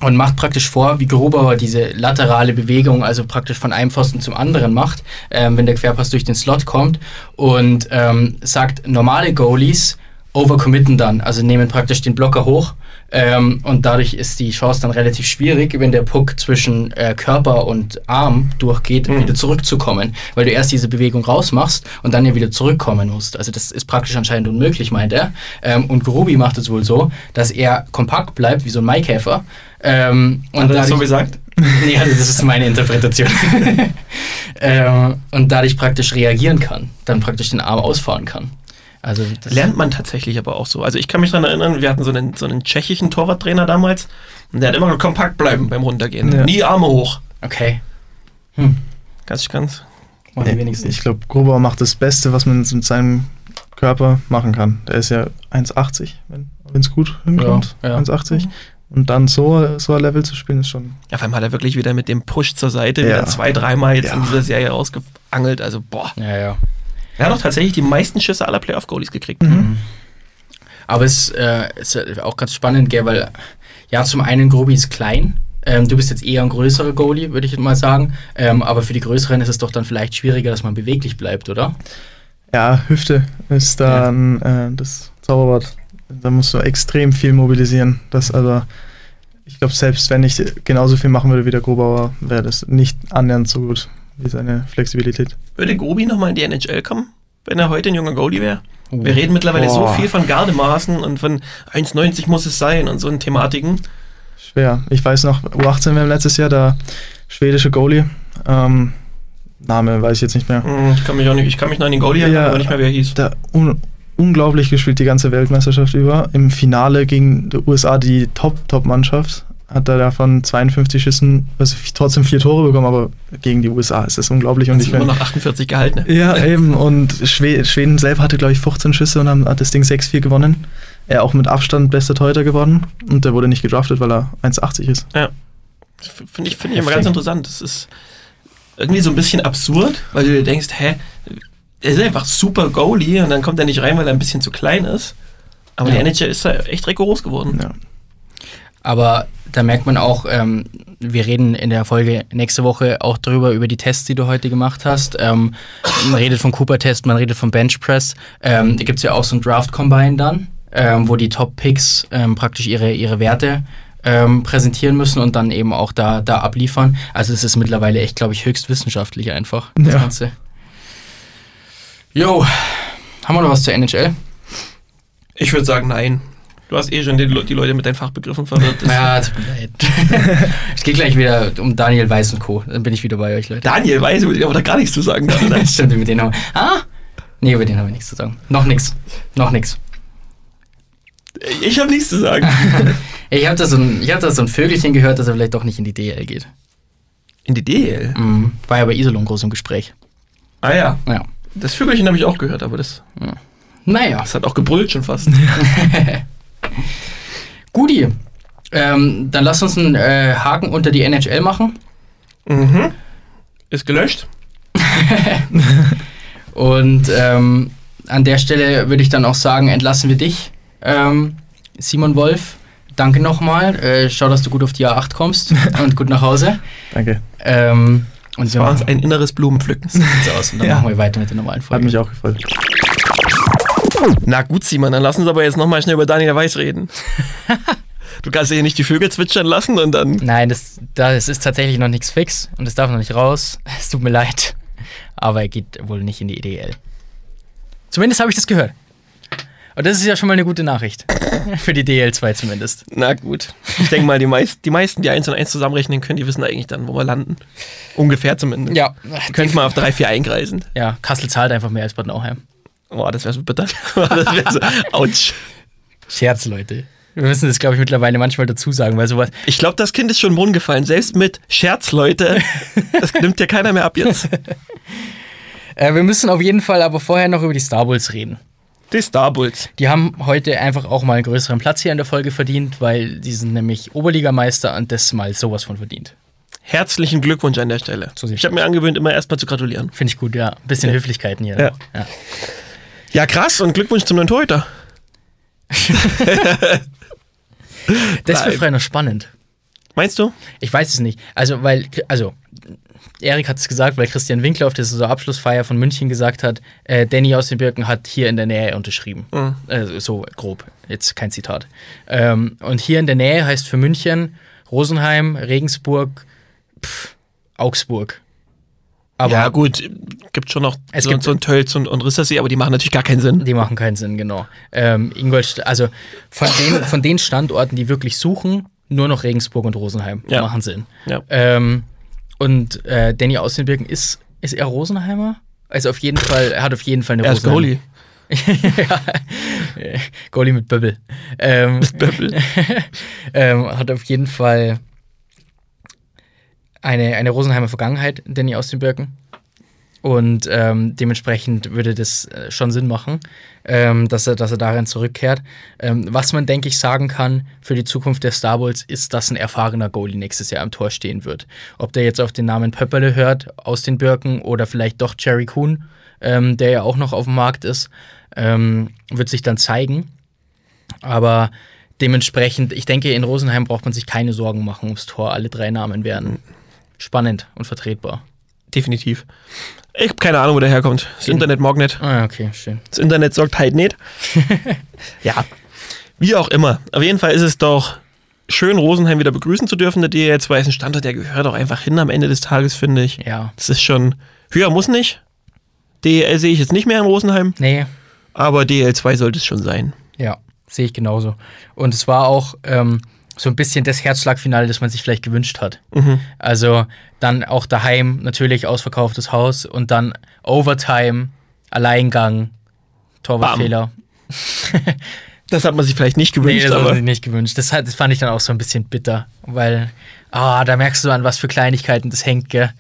und macht praktisch vor, wie Grubauer diese laterale Bewegung, also praktisch von einem Pfosten zum anderen macht, ähm, wenn der Querpass durch den Slot kommt und ähm, sagt, normale Goalies overcommitten dann, also nehmen praktisch den Blocker hoch ähm, und dadurch ist die Chance dann relativ schwierig, wenn der Puck zwischen äh, Körper und Arm durchgeht,
Mhm.
wieder zurückzukommen, weil du erst diese Bewegung rausmachst und dann ja wieder zurückkommen musst. Also das ist praktisch anscheinend unmöglich, meint er. Ähm, und Grubi macht es wohl so, dass er kompakt bleibt, wie so ein Maikäfer. Ähm, und
Hat er das so gesagt?
Nee, also das ist meine Interpretation. ähm, und dadurch praktisch reagieren kann, dann praktisch den Arm ausfahren kann. Also das
Lernt man tatsächlich aber auch so. Also ich kann mich daran erinnern, wir hatten so einen, so einen tschechischen Torwarttrainer damals und der hat immer kompakt bleiben beim Runtergehen.
Ja.
Nie Arme hoch.
Okay. Hm.
Ganz, ganz.
Wenigstens.
Ich glaube, Grubauer macht das Beste, was man mit seinem Körper machen kann. Der ist ja 1,80, wenn es gut hinkommt.
Ja, ja.
1,80. Und dann so, so ein Level zu spielen, ist schon.
Ja, vor allem hat er wirklich wieder mit dem Push zur Seite
Ja.
wieder zwei, dreimal jetzt
Ja.
in dieser Serie rausgeangelt. Also, boah.
Ja, ja.
Er hat doch tatsächlich die meisten Schüsse aller Playoff-Goalies gekriegt.
Mhm.
Aber es äh, ist auch ganz spannend, gell, weil ja, zum einen Grobi ist klein. Ähm, du bist jetzt eher ein größerer Goalie, würde ich jetzt mal sagen. Ähm, aber für die Größeren ist es doch dann vielleicht schwieriger, dass man beweglich bleibt, oder?
Ja, Hüfte ist dann äh, das Zauberwort. Da musst du extrem viel mobilisieren. Das also, ich glaube, selbst wenn ich genauso viel machen würde wie der Grubauer, wäre das nicht annähernd so gut wie seine Flexibilität.
Würde Gobi nochmal in die NHL kommen, wenn er heute ein junger Goalie wäre?
Oh.
Wir reden mittlerweile so
Boah.
viel von Gardemaßen und von 1,90 muss es sein und so einen Thematiken.
Schwer. Ich weiß noch, U18 wir letztes Jahr der schwedische Goalie. Ähm, Name weiß ich jetzt nicht mehr.
Hm, Ich kann mich auch nicht, ich kann mich noch an den Goalie erinnern,
Ja.
aber nicht mehr, wer er hieß.
Der un unglaublich gespielt die ganze Weltmeisterschaft über. Im Finale gegen die USA die Top-Top-Mannschaft. Hat er davon 52 Schüssen, also trotzdem vier Tore bekommen, aber gegen die USA ist das unglaublich. Und
Und
ich
immer noch 48 gehalten.
ja, eben. Und Schwe Schweden selber hatte, glaube ich, 15 Schüsse und haben, hat das Ding 6-4 gewonnen. Er auch mit Abstand bester Torhüter geworden. Und der wurde nicht gedraftet, weil er 1,80 ist.
Ja. Finde ich, find ich immer ganz interessant. Das ist irgendwie so ein bisschen absurd, weil du dir denkst, hä, er ist einfach super Goalie und dann kommt er nicht rein, weil er ein bisschen zu klein ist. Aber
Ja.
die NHL ist da echt rigoros geworden.
Ja.
Aber da merkt man auch, ähm, wir reden in der Folge nächste Woche auch drüber, über die Tests, die du heute gemacht hast. Ähm, man redet vom Cooper-Test, man redet vom Benchpress. Ähm, da gibt es ja auch so ein Draft-Combine dann, ähm, wo die Top-Picks ähm, praktisch ihre, ihre Werte ähm, präsentieren müssen und dann eben auch da, da abliefern. Also es ist mittlerweile echt, glaube ich, höchst wissenschaftlich einfach, das
Ja.
Ganze. Jo, haben wir noch was zur NHL?
Ich würde sagen, nein. Du hast eh schon die, die Leute mit deinen Fachbegriffen verwirrt.
Ja, tut mir leid. ich gehe gleich wieder um Daniel Weiß und Co. Dann bin ich wieder bei euch, Leute.
Daniel weiß, über den aber da gar nichts zu sagen.
Stimmt, über den haben wir. Ah? Nee, über den haben wir nichts zu sagen. Noch nichts. Noch nichts.
ich habe nichts zu sagen.
Ich habe da, so ein- ich hab da so ein Vögelchen gehört, dass er vielleicht doch nicht in die DL geht.
In die DL.
Mhm. War ja bei Isolon groß im Gespräch.
Ah ja,
Ja.
das Vögelchen habe ich auch gehört, aber das,
Naja.
das hat auch gebrüllt schon fast.
Guti. Ähm, dann lass uns einen äh, Haken unter die NHL machen.
mhm. Ist gelöscht.
Und ähm, an der Stelle würde ich dann auch sagen, entlassen wir dich, ähm, Simon Wolf. Danke nochmal. Äh, schau, dass du gut auf die A8 kommst und gut nach Hause.
Danke.
Ähm, und wir
War uns ein inneres Blumenpflücken.
es aus und dann
Ja.
machen wir weiter mit der normalen
Hat
Folge.
mich auch gefreut.
Na gut, Simon, dann lass uns aber jetzt nochmal schnell über Daniel Weiß reden. du kannst hier nicht die Vögel zwitschern lassen und dann.
Nein, das, das ist tatsächlich noch nichts fix und es darf noch nicht raus. Es tut mir leid. Aber er geht wohl nicht in die EDL. Zumindest habe ich das gehört. Und das ist ja schon mal eine gute Nachricht. Für die DL2 zumindest.
Na gut. Ich denke mal, die, meist, die meisten, die eins und eins zusammenrechnen können, die wissen eigentlich dann, wo wir landen. Ungefähr zumindest.
Ja,
Könnte man auf 3, 4 einkreisen.
ja, Kassel zahlt einfach mehr als Bad Nauheim.
Boah, das wäre so bitter. das wäre so. Autsch.
Scherz, Leute. Wir müssen das, glaube ich, mittlerweile manchmal dazu sagen, weil sowas.
Ich glaube, das Kind ist schon im Brunnen gefallen. Selbst mit Scherz, Leute. Das nimmt ja keiner mehr ab jetzt.
Äh, wir müssen auf jeden Fall aber vorher noch über die Star Bulls reden.
Die Star Bulls.
Die haben heute einfach auch mal einen größeren Platz hier in der Folge verdient, weil die sind nämlich Oberligameister und das mal sowas von verdient.
Herzlichen Glückwunsch an der Stelle.
So
ich habe mir angewöhnt, immer erstmal zu gratulieren.
Finde ich gut, ja. Ein bisschen Höflichkeiten hier.
Ja.
Ja.
Ja, krass und Glückwunsch zum neuen Torhüter.
Das wird frei noch spannend.
Meinst du?
Ich weiß es nicht. Also, weil, also, Erik hat es gesagt, weil Christian Winkler auf der Saisonabschlussfeier von München gesagt hat, äh, Danny aus den Birken hat hier in der Nähe unterschrieben.
Mhm.
Äh, so grob, jetzt kein Zitat. Ähm, und hier in der Nähe heißt für München Rosenheim, Regensburg, pff, Augsburg. Aber
ja, gut, gibt schon noch
Es
so,
gibt-
so ein Tölz und, und Rissersee, aber die machen natürlich gar keinen Sinn.
Die machen keinen Sinn, genau. Ähm, Ingolstadt, also von den, von den Standorten, die wirklich suchen, nur noch Regensburg und Rosenheim
Ja.
machen Sinn.
Ja.
Ähm, und äh, Danny aus den Birken ist, ist er Rosenheimer? Also auf jeden Fall, er hat auf jeden Fall eine
Er ist Goalie.
ja. Goalie mit Böbbel. Ähm,
Böbbel.
ähm, hat auf jeden Fall eine, eine Rosenheimer Vergangenheit, Danny aus den Birken. Und ähm, dementsprechend würde das äh, schon Sinn machen, ähm, dass, er, dass er darin zurückkehrt. Ähm, was man, denke ich, sagen kann für die Zukunft der Star Bulls, ist, dass ein erfahrener Goalie nächstes Jahr am Tor stehen wird. Ob der jetzt auf den Namen Pöpperle hört, aus den Birken, oder vielleicht doch Jerry Kuhn, ähm, der ja auch noch auf dem Markt ist, ähm, wird sich dann zeigen. Aber dementsprechend, ich denke, in Rosenheim braucht man sich keine Sorgen machen ums Tor. Alle drei Namen werden spannend und vertretbar.
Definitiv. Ich habe keine Ahnung, wo der herkommt. Das
Gen-
Internet mag nicht.
Ah, okay, schön.
Das Internet sorgt halt nicht. ja. Wie auch immer. Auf jeden Fall ist es doch schön, Rosenheim wieder begrüßen zu dürfen. Der DL2 ist ein Standort, der gehört auch einfach hin am Ende des Tages, finde ich.
Ja.
Das ist schon. Höher muss nicht. DL sehe ich jetzt nicht mehr in Rosenheim,
Nee,
aber DL2 sollte es schon sein.
ja, sehe ich genauso. Und es war auch ähm, so ein bisschen das Herzschlagfinale, das man sich vielleicht gewünscht hat.
Mhm.
Also dann auch daheim natürlich ausverkauftes Haus und dann Overtime, Alleingang, Torwartfehler.
Das hat man sich vielleicht nicht
Nee,
gewünscht,
das hat man sich nicht gewünscht. Das, das fand ich dann auch so ein bisschen bitter, weil ah, da merkst du an, was für Kleinigkeiten das hängt, gell?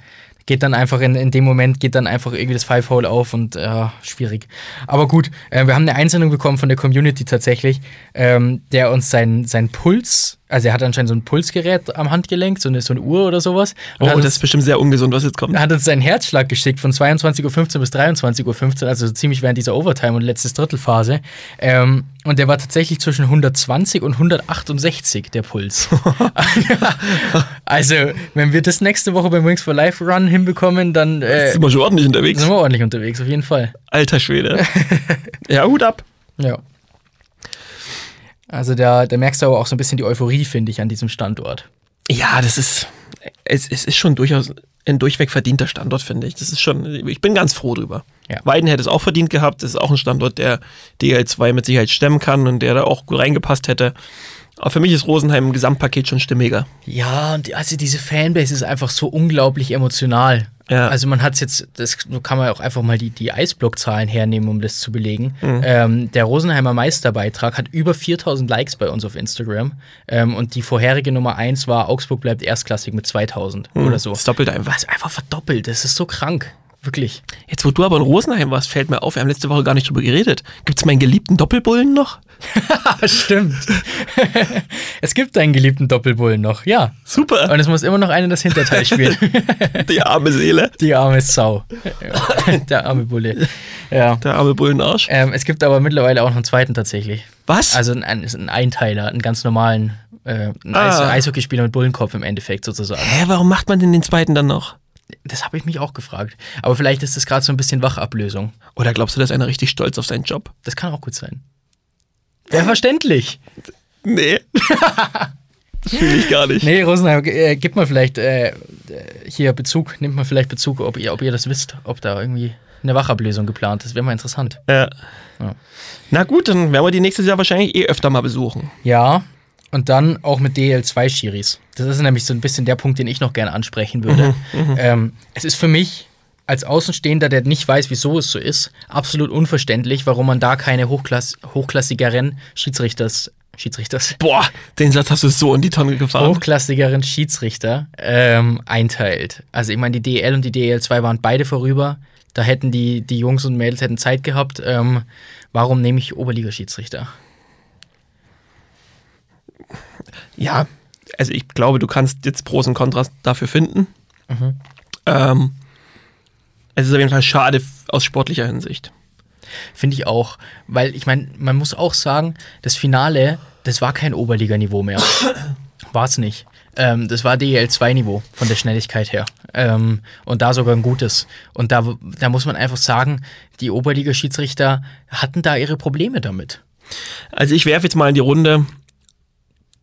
Geht dann einfach in, in dem Moment, geht dann einfach irgendwie das Five-Hole auf und ja, schwierig. Aber gut, äh, wir haben eine Einsendung bekommen von der Community tatsächlich, ähm, der uns seinen sein Puls, also er hat anscheinend so ein Pulsgerät am Handgelenk, so eine, so eine Uhr oder sowas. Und
oh, das
uns-
ist bestimmt sehr ungesund, was jetzt kommt.
er hat uns seinen Herzschlag geschickt von 22.15 Uhr bis 23.15 Uhr, also ziemlich während dieser Overtime und letztes Drittelphase. Ähm, und der war tatsächlich zwischen 120 und 168, der Puls. also, wenn wir das nächste Woche beim Wings for Life Run hinbekommen, dann äh,
sind wir schon ordentlich unterwegs.
sind wir ordentlich unterwegs, auf jeden Fall.
Alter Schwede. ja, Hut ab.
Ja. Also, da, da merkst du aber auch so ein bisschen die Euphorie, finde ich, an diesem Standort.
Ja, das ist, es, es ist schon durchaus ein durchweg verdienter Standort, finde ich. Das ist schon, ich bin ganz froh drüber.
Ja.
Weiden hätte es auch verdient gehabt. Das ist auch ein Standort, der DL2 mit Sicherheit stemmen kann und der da auch gut reingepasst hätte. Aber für mich ist Rosenheim im Gesamtpaket schon stimmiger.
Ja, und also diese Fanbase ist einfach so unglaublich emotional.
Ja.
Also man hat es jetzt, das kann man auch einfach mal die, die Eisblock-Zahlen hernehmen, um das zu belegen.
Mhm.
Ähm, der Rosenheimer Meisterbeitrag hat über 4000 Likes bei uns auf Instagram. Ähm, und die vorherige Nummer 1 war Augsburg bleibt erstklassig mit 2000 oder so.
Das doppelt einfach.
Was einfach verdoppelt, das ist so krank. Wirklich.
Jetzt, wo du aber in Rosenheim warst, fällt mir auf, wir haben letzte Woche gar nicht drüber geredet. Gibt es meinen geliebten Doppelbullen noch?
Stimmt. es gibt einen geliebten Doppelbullen noch, ja.
Super.
Und es muss immer noch einer das Hinterteil spielen.
Die arme Seele.
Die arme Sau. Der arme Bulle. Ja.
Der arme Bullenarsch.
Ähm, es gibt aber mittlerweile auch noch einen zweiten tatsächlich.
Was?
Also einen, einen Einteiler, einen ganz normalen äh, einen
Ah.
Eis Eishockeyspieler mit Bullenkopf im Endeffekt sozusagen.
Hä, warum macht man denn den zweiten dann noch?
Das habe ich mich auch gefragt. Aber vielleicht ist das gerade so ein bisschen Wachablösung.
Oder glaubst du, dass einer richtig stolz auf seinen Job?
Das kann auch gut sein. Wäre verständlich.
Nee. das fühle ich gar nicht.
Nee, Rosenheim, äh, gib mal vielleicht äh, äh, hier Bezug, nimmt mal vielleicht Bezug, ob ihr, ob ihr das wisst, ob da irgendwie eine Wachablösung geplant ist. Wäre mal interessant.
Ja.
Ja.
Na gut, dann werden wir die nächstes Jahr wahrscheinlich eh öfter mal besuchen.
Ja, und dann auch mit DL2-Schiris. Das ist nämlich so ein bisschen der Punkt, den ich noch gerne ansprechen würde. ähm, es ist für mich als Außenstehender, der nicht weiß, wieso es so ist, absolut unverständlich, warum man da keine Hochklass hochklassigeren Schiedsrichters, Schiedsrichters.
Boah, den Satz hast du so in die Tonne gefahren.
Hochklassigeren Schiedsrichter ähm, einteilt. Also ich meine, die DEL und die DEL 2 waren beide vorüber. Da hätten die, die Jungs und Mädels hätten Zeit gehabt. Ähm, warum nehme ich Oberligaschiedsrichter?
Ja, also ich glaube, du kannst jetzt Pros und Kontras dafür finden. Ähm, es ist auf jeden Fall schade aus sportlicher Hinsicht.
Finde ich auch. Weil ich meine, man muss auch sagen, das Finale, das war kein Oberliganiveau mehr. war es nicht. Ähm, das war DEL 2-Niveau von der Schnelligkeit her. Ähm, und da sogar ein gutes. Und da, da muss man einfach sagen, die Oberligaschiedsrichter hatten da ihre Probleme damit.
Also ich werfe jetzt mal in die Runde,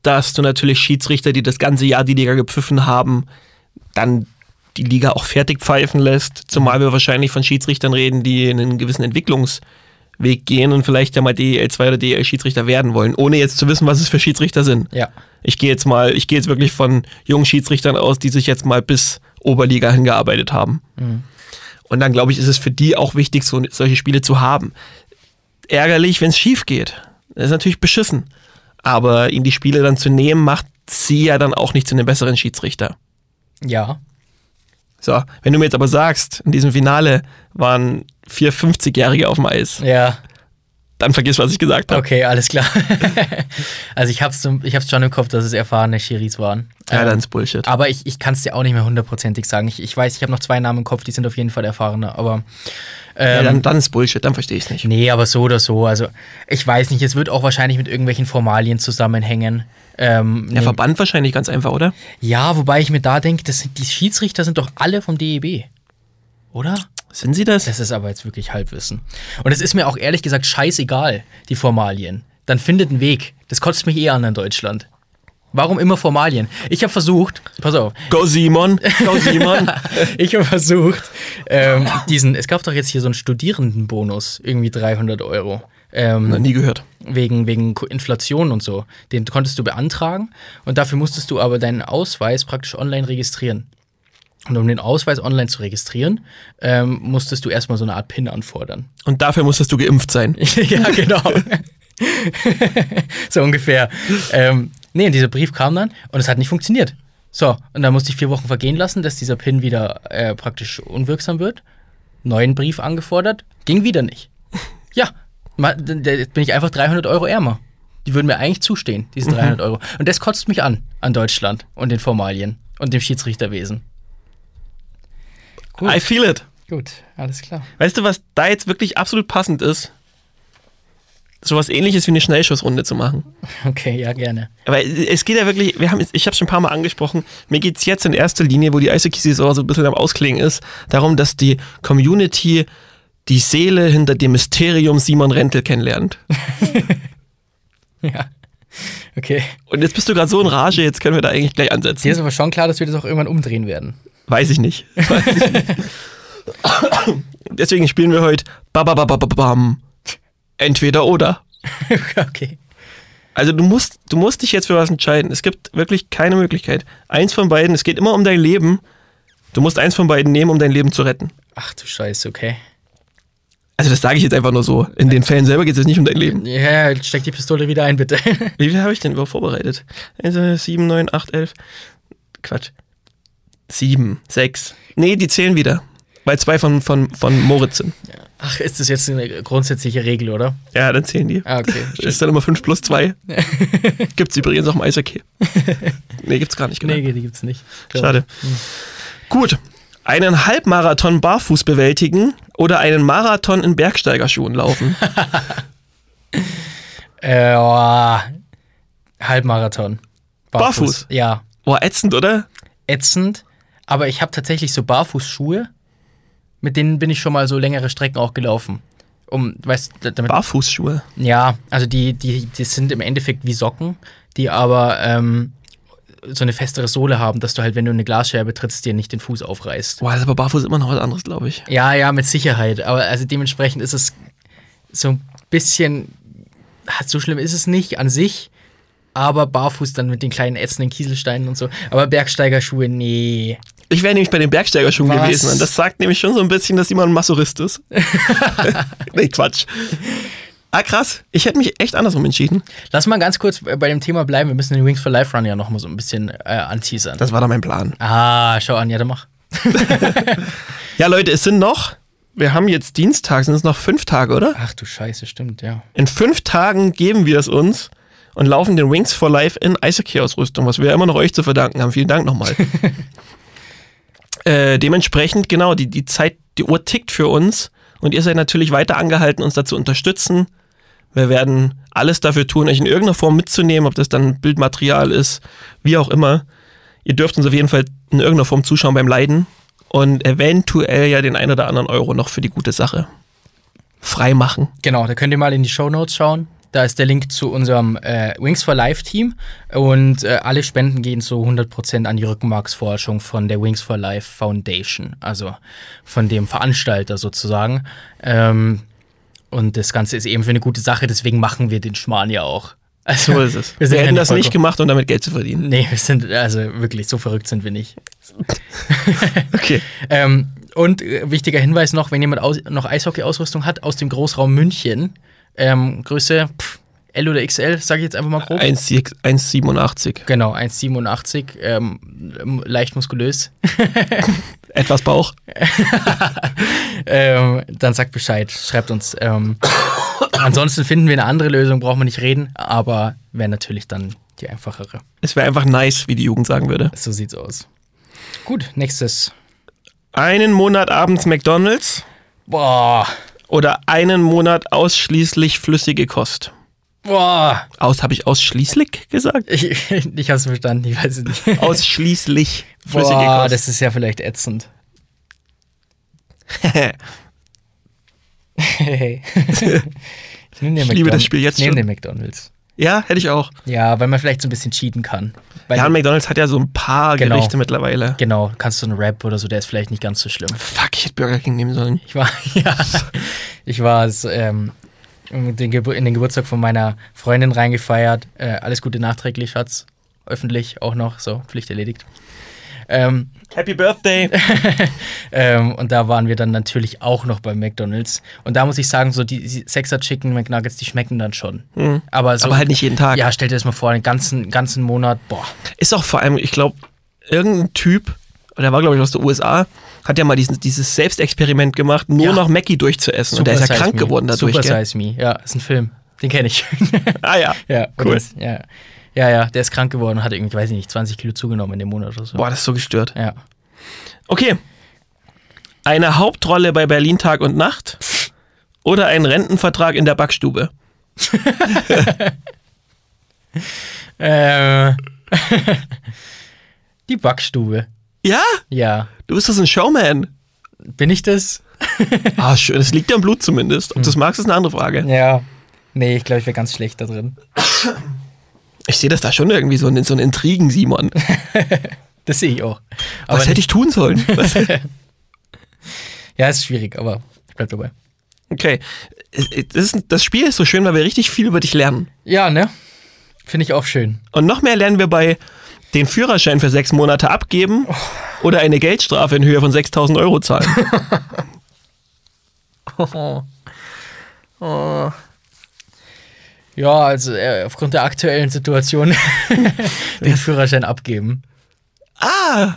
dass du natürlich Schiedsrichter, die das ganze Jahr die Liga gepfiffen haben, dann die Liga auch fertig pfeifen lässt. Zumal wir wahrscheinlich von Schiedsrichtern reden, die einen gewissen Entwicklungsweg gehen und vielleicht ja mal DEL2 oder DEL-Schiedsrichter werden wollen, ohne jetzt zu wissen, was es für Schiedsrichter sind.
Ja.
Ich gehe jetzt mal, ich gehe jetzt wirklich von jungen Schiedsrichtern aus, die sich jetzt mal bis Oberliga hingearbeitet haben. Und dann glaube ich, ist es für die auch wichtig, so, solche Spiele zu haben. Ärgerlich, wenn es schief geht. Das ist natürlich beschissen. Aber ihn die Spiele dann zu nehmen, macht sie ja dann auch nicht zu einem besseren Schiedsrichter.
Ja.
So, wenn du mir jetzt aber sagst, in diesem Finale waren vier 50-Jährige auf dem Eis,
Ja.
Dann vergiss, was ich gesagt habe.
Okay, alles klar. also ich hab's, ich hab's schon im Kopf, dass es erfahrene Schiris waren.
Ja,
Ähm,
dann ist Bullshit.
Aber ich, ich kann es dir auch nicht mehr hundertprozentig sagen. Ich, ich weiß, ich habe noch zwei Namen im Kopf, die sind auf jeden Fall erfahrener. Aber
ja,
ähm,
dann, dann ist Bullshit, dann verstehe ich es nicht.
nee, aber so oder so. Also ich weiß nicht, es wird auch wahrscheinlich mit irgendwelchen Formalien zusammenhängen. Ähm,
Der Verband wahrscheinlich ganz einfach, oder?
ja, wobei ich mir da denke, die Schiedsrichter sind doch alle vom DEB. Oder?
Sind sie das?
Das ist aber jetzt wirklich Halbwissen. Und es ist mir auch ehrlich gesagt scheißegal, die Formalien. Dann findet einen Weg. Das kotzt mich eh an in Deutschland. Warum immer Formalien? Ich habe versucht, pass auf,
Go Simon, go Simon.
ich habe versucht, ähm, diesen, es gab doch jetzt hier so einen Studierendenbonus, irgendwie 300 Euro. Ähm,
Noch nie gehört.
wegen, wegen Inflation und so. Den konntest du beantragen und dafür musstest du aber deinen Ausweis praktisch online registrieren. Und um den Ausweis online zu registrieren, ähm, musstest du erstmal so eine Art PIN anfordern.
Und dafür musstest du geimpft sein.
ja, genau. so ungefähr. Ähm, nee, und dieser Brief kam dann und es hat nicht funktioniert. So, und dann musste ich vier Wochen vergehen lassen, dass dieser PIN wieder äh, praktisch unwirksam wird. Neuen Brief angefordert, ging wieder nicht. Ja, jetzt bin ich einfach 300 Euro ärmer. Die würden mir eigentlich zustehen, diese 300 Euro. Und das kotzt mich an, an Deutschland und den Formalien und dem Schiedsrichterwesen. Gut.
I feel it.
Gut, alles klar.
Weißt du, was da jetzt wirklich absolut passend ist? Sowas ähnliches wie eine Schnellschussrunde zu machen.
Okay, ja, gerne.
Aber es geht ja wirklich, wir haben, ich habe es schon ein paar Mal angesprochen, mir geht es jetzt in erster Linie, wo die Eishockey-Saison so ein bisschen am Ausklingen ist, darum, dass die Community die Seele hinter dem Mysterium Simon Rentel kennenlernt.
Ja. Okay.
Und jetzt bist du gerade so in Rage, jetzt können wir da eigentlich gleich ansetzen.
Dir ist aber schon klar, dass wir das auch irgendwann umdrehen werden.
Weiß ich nicht. Weiß ich nicht. Deswegen spielen wir heute Bababababam. Entweder oder.
okay.
Also du musst, du musst dich jetzt für was entscheiden. Es gibt wirklich keine Möglichkeit. Eins von beiden, es geht immer um dein Leben. Du musst eins von beiden nehmen, um dein Leben zu retten.
Ach du Scheiße, okay.
Also das sage ich jetzt einfach nur so. In den Fällen selber geht es jetzt nicht um dein Leben.
Ja, steck die Pistole wieder ein, bitte.
Wie viel habe ich denn überhaupt vorbereitet? Also 7, 9, 8, 11. Quatsch. 7, 6. Nee, die zählen wieder. Weil zwei von, von, von Moritz sind.
Ach, ist das jetzt eine grundsätzliche Regel, oder?
Ja, dann zählen die.
Ah, okay.
Ist dann immer 5 plus 2. gibt's übrigens auch im Eishockey. nee, gibt's gar nicht, genau.
Nee, die gibt's nicht. Glaub
Schade. Gut. Einen Halbmarathon barfuß bewältigen oder einen Marathon in Bergsteigerschuhen laufen.
Äh, oh, Halbmarathon.
Barfuß?
Ja.
Boah, ätzend, oder?
Ätzend. Aber ich habe tatsächlich so Barfußschuhe. Mit denen bin ich schon mal so längere Strecken auch gelaufen. Um, weißt damit
Barfußschuhe.
Ja, also die, die, die sind im Endeffekt wie Socken, die aber ähm, so eine festere Sohle haben, dass du halt, wenn du eine Glasscherbe trittst, dir nicht den Fuß aufreißt.
Boah, das ist aber barfuß immer noch was anderes, glaube ich.
Ja, ja, mit Sicherheit. Aber also dementsprechend ist es so ein bisschen, so schlimm ist es nicht an sich, aber barfuß dann mit den kleinen ätzenden Kieselsteinen und so. Aber Bergsteigerschuhe, nee.
Ich wäre nämlich bei den Bergsteigerschuhen
Was?
gewesen. Und das sagt nämlich schon so ein bisschen, dass jemand ein Masochist ist. nee, Quatsch. Ah, krass. Ich hätte mich echt andersrum entschieden.
Lass mal ganz kurz bei dem Thema bleiben. Wir müssen den Wings for Life Run ja noch mal so ein bisschen äh, anteasern.
Das war dann mein Plan.
ah, schau an, ja, dann mach.
Ja, Leute, es sind noch, wir haben jetzt Dienstag, sind es noch fünf Tage, oder?
Ach du Scheiße, stimmt, ja.
In fünf Tagen geben wir es uns und laufen den Wings for Life in Eishockey-Ausrüstung, was wir immer noch euch zu verdanken haben. Vielen Dank nochmal. Äh, dementsprechend, genau, die, die Zeit, die Uhr tickt für uns und ihr seid natürlich weiter angehalten, uns dazu unterstützen. Wir werden alles dafür tun, euch in irgendeiner Form mitzunehmen, ob das dann Bildmaterial ist, wie auch immer. Ihr dürft uns auf jeden Fall in irgendeiner Form zuschauen beim Leiden und eventuell ja den ein oder anderen Euro noch für die gute Sache frei machen.
Genau, da könnt ihr mal in die Show Notes schauen. Da ist der Link zu unserem äh, Wings for Life Team und äh, alle Spenden gehen zu 100% an die Rückenmarksforschung von der Wings for Life Foundation, also von dem Veranstalter sozusagen. Ähm, und das Ganze ist eben für eine gute Sache, deswegen machen wir den Schmarrn ja auch. Also,
So ist es.
Wir
Wir, hätten das nicht gemacht, um damit Geld zu verdienen.
Nee, wir sind, also wirklich, so verrückt sind wir nicht.
Okay.
Ähm, und äh, wichtiger Hinweis noch, wenn jemand aus, noch Eishockey-Ausrüstung hat aus dem Großraum München, ähm, Größe pff, L oder XL, sage ich jetzt einfach mal grob.
1, 1,87.
Genau, 1,87, ähm, leicht muskulös.
Etwas Bauch.
ähm, dann sagt Bescheid, schreibt uns. Ähm, ansonsten finden wir eine andere Lösung, brauchen wir nicht reden, aber wäre natürlich dann die einfachere.
Es wäre einfach nice, wie die Jugend sagen würde.
So sieht's aus. Gut, nächstes.
Einen Monat abends McDonalds
Boah,
oder einen Monat ausschließlich flüssige Kost.
boah.
Aus habe ich ausschließlich gesagt?
Ich, ich hab's verstanden, ich weiß es nicht.
Ausschließlich flüssige
Boah,
Kost.
das ist ja vielleicht ätzend. Hey. ich
Ich liebe das. Spiel jetzt
Nehm
schon.
den McDonalds.
Ja, hätte ich auch.
Ja, weil man vielleicht so ein bisschen cheaten kann. Weil
Ja, McDonalds hat ja so ein paar
Genau.
Gerichte mittlerweile.
genau, kannst du einen Rap oder so, der ist vielleicht nicht ganz so schlimm.
Fuck, ich hätte Burger King nehmen sollen.
Ich war, ja, ich war es, ähm, in den, Gebur in den Geburtstag von meiner Freundin reingefeiert. Äh, alles Gute nachträglich, Schatz. Öffentlich auch noch, so, Pflicht erledigt. Ähm,
Happy Birthday.
ähm, und da waren wir dann natürlich auch noch bei McDonalds. Und da muss ich sagen, so die, Sexer Chicken McNuggets, die schmecken dann schon. Aber, so,
Aber halt nicht jeden Tag.
Ja, stell dir das mal vor, einen ganzen, ganzen Monat, boah.
Ist auch vor allem, ich glaube, irgendein Typ, der war glaube ich aus den USA, hat ja mal diesen, dieses Selbstexperiment gemacht, nur
Ja.
noch Mackie durchzuessen. und der ist ja
Super
krank
Me.
geworden dadurch.
Super
Gell?
Size Me, ja, ist ein Film. Den kenne ich.
Ah ja.
ja,
Cool.
das, ja. Ja, ja, der ist krank geworden und hat irgendwie, weiß ich nicht, 20 Kilo zugenommen in dem Monat oder so.
Boah, das ist so gestört.
Ja.
Okay. Eine Hauptrolle bei Berlin Tag und Nacht oder ein Rentenvertrag in der Backstube?
Äh, die Backstube.
Ja,
Ja.
du bist so ein Showman.
Bin ich das?
Ah, schön. Das liegt ja im Blut zumindest. Ob du das magst, ist eine andere Frage.
Ja. Nee, ich glaube, ich wäre ganz schlecht da drin.
Ich sehe das da schon irgendwie so in so einen Intrigen, Simon.
Das sehe ich auch. Aber
Was hätte ich tun sollen?
Ja, ist schwierig, aber ich bleib dabei.
Okay. Das, ist, das Spiel ist so schön, weil wir richtig viel über dich lernen.
Ja, ne? Finde ich auch schön.
Und noch mehr lernen wir bei den Führerschein für sechs Monate abgeben oder eine Geldstrafe in Höhe von 6000 Euro zahlen.
Ja, also äh, aufgrund der aktuellen Situation den Führerschein abgeben.
ah!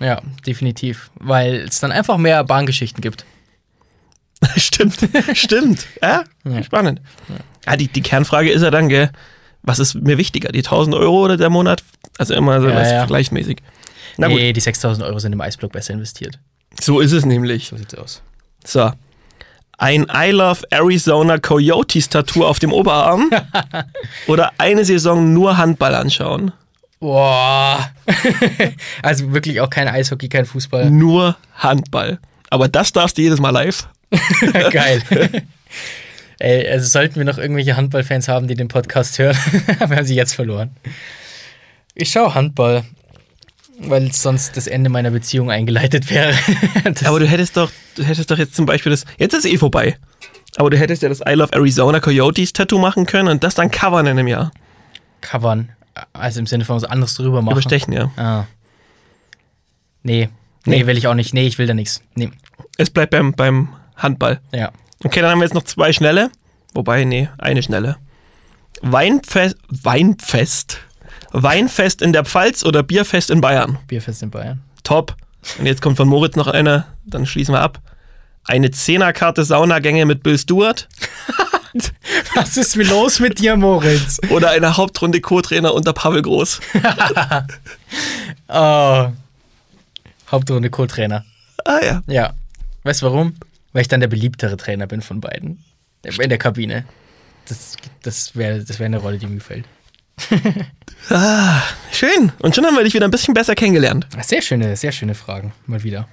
Ja, definitiv. Weil es dann einfach mehr Bahngeschichten gibt.
Stimmt, stimmt. Ja,
Ja.
spannend. Ja, die, die Kernfrage ist ja dann, gell, was ist mir wichtiger, die 1000 Euro oder der Monat? Also immer so
Ja,
was
ja.
Na gut,
nee, die 6000 Euro sind im Eisblock besser investiert.
so ist es nämlich.
So sieht's aus.
So. Ein I Love Arizona Coyotes Tattoo auf dem Oberarm oder eine Saison nur Handball anschauen.
Boah. also wirklich auch kein Eishockey, kein Fußball.
Nur Handball. Aber das darfst du jedes Mal live.
Geil. Ey, also sollten wir noch irgendwelche Handballfans haben, die den Podcast hören, wir haben sie jetzt verloren. Ich schaue Handball, weil sonst das Ende meiner Beziehung eingeleitet wäre.
Aber du hättest doch, du hättest doch jetzt zum Beispiel das, jetzt ist eh vorbei. Aber du hättest ja das I Love Arizona Coyotes Tattoo machen können und das dann covern in einem Jahr.
covern. Also im Sinne von was anderes drüber machen.
Überstechen, ja.
Ah. Nee. Nee,
Nee.
will ich auch nicht. Nee, ich will da nichts. Nee.
Es bleibt beim, beim Handball.
Ja.
Okay, dann haben wir jetzt noch zwei schnelle. Wobei, nee, eine schnelle. Weinfest, Weinfest, Weinfest in der Pfalz oder Bierfest in Bayern?
Bierfest in Bayern.
Top. Und jetzt kommt von Moritz noch einer, dann schließen wir ab. Eine Zehnerkarte Saunagänge mit Bill Stewart
Was ist los mit dir, Moritz?
oder eine Hauptrunde Co-Trainer unter Pavel Groß.
Oh. Hauptrunde Co-Trainer.
Ah ja.
Ja. Weißt du warum? Weil ich dann der beliebtere Trainer bin von beiden. In der Kabine. Das, das wäre das wär eine Rolle, die mir gefällt.
Ah, schön. Und schon haben wir dich wieder ein bisschen besser kennengelernt.
Sehr schöne, sehr schöne Fragen. Mal wieder.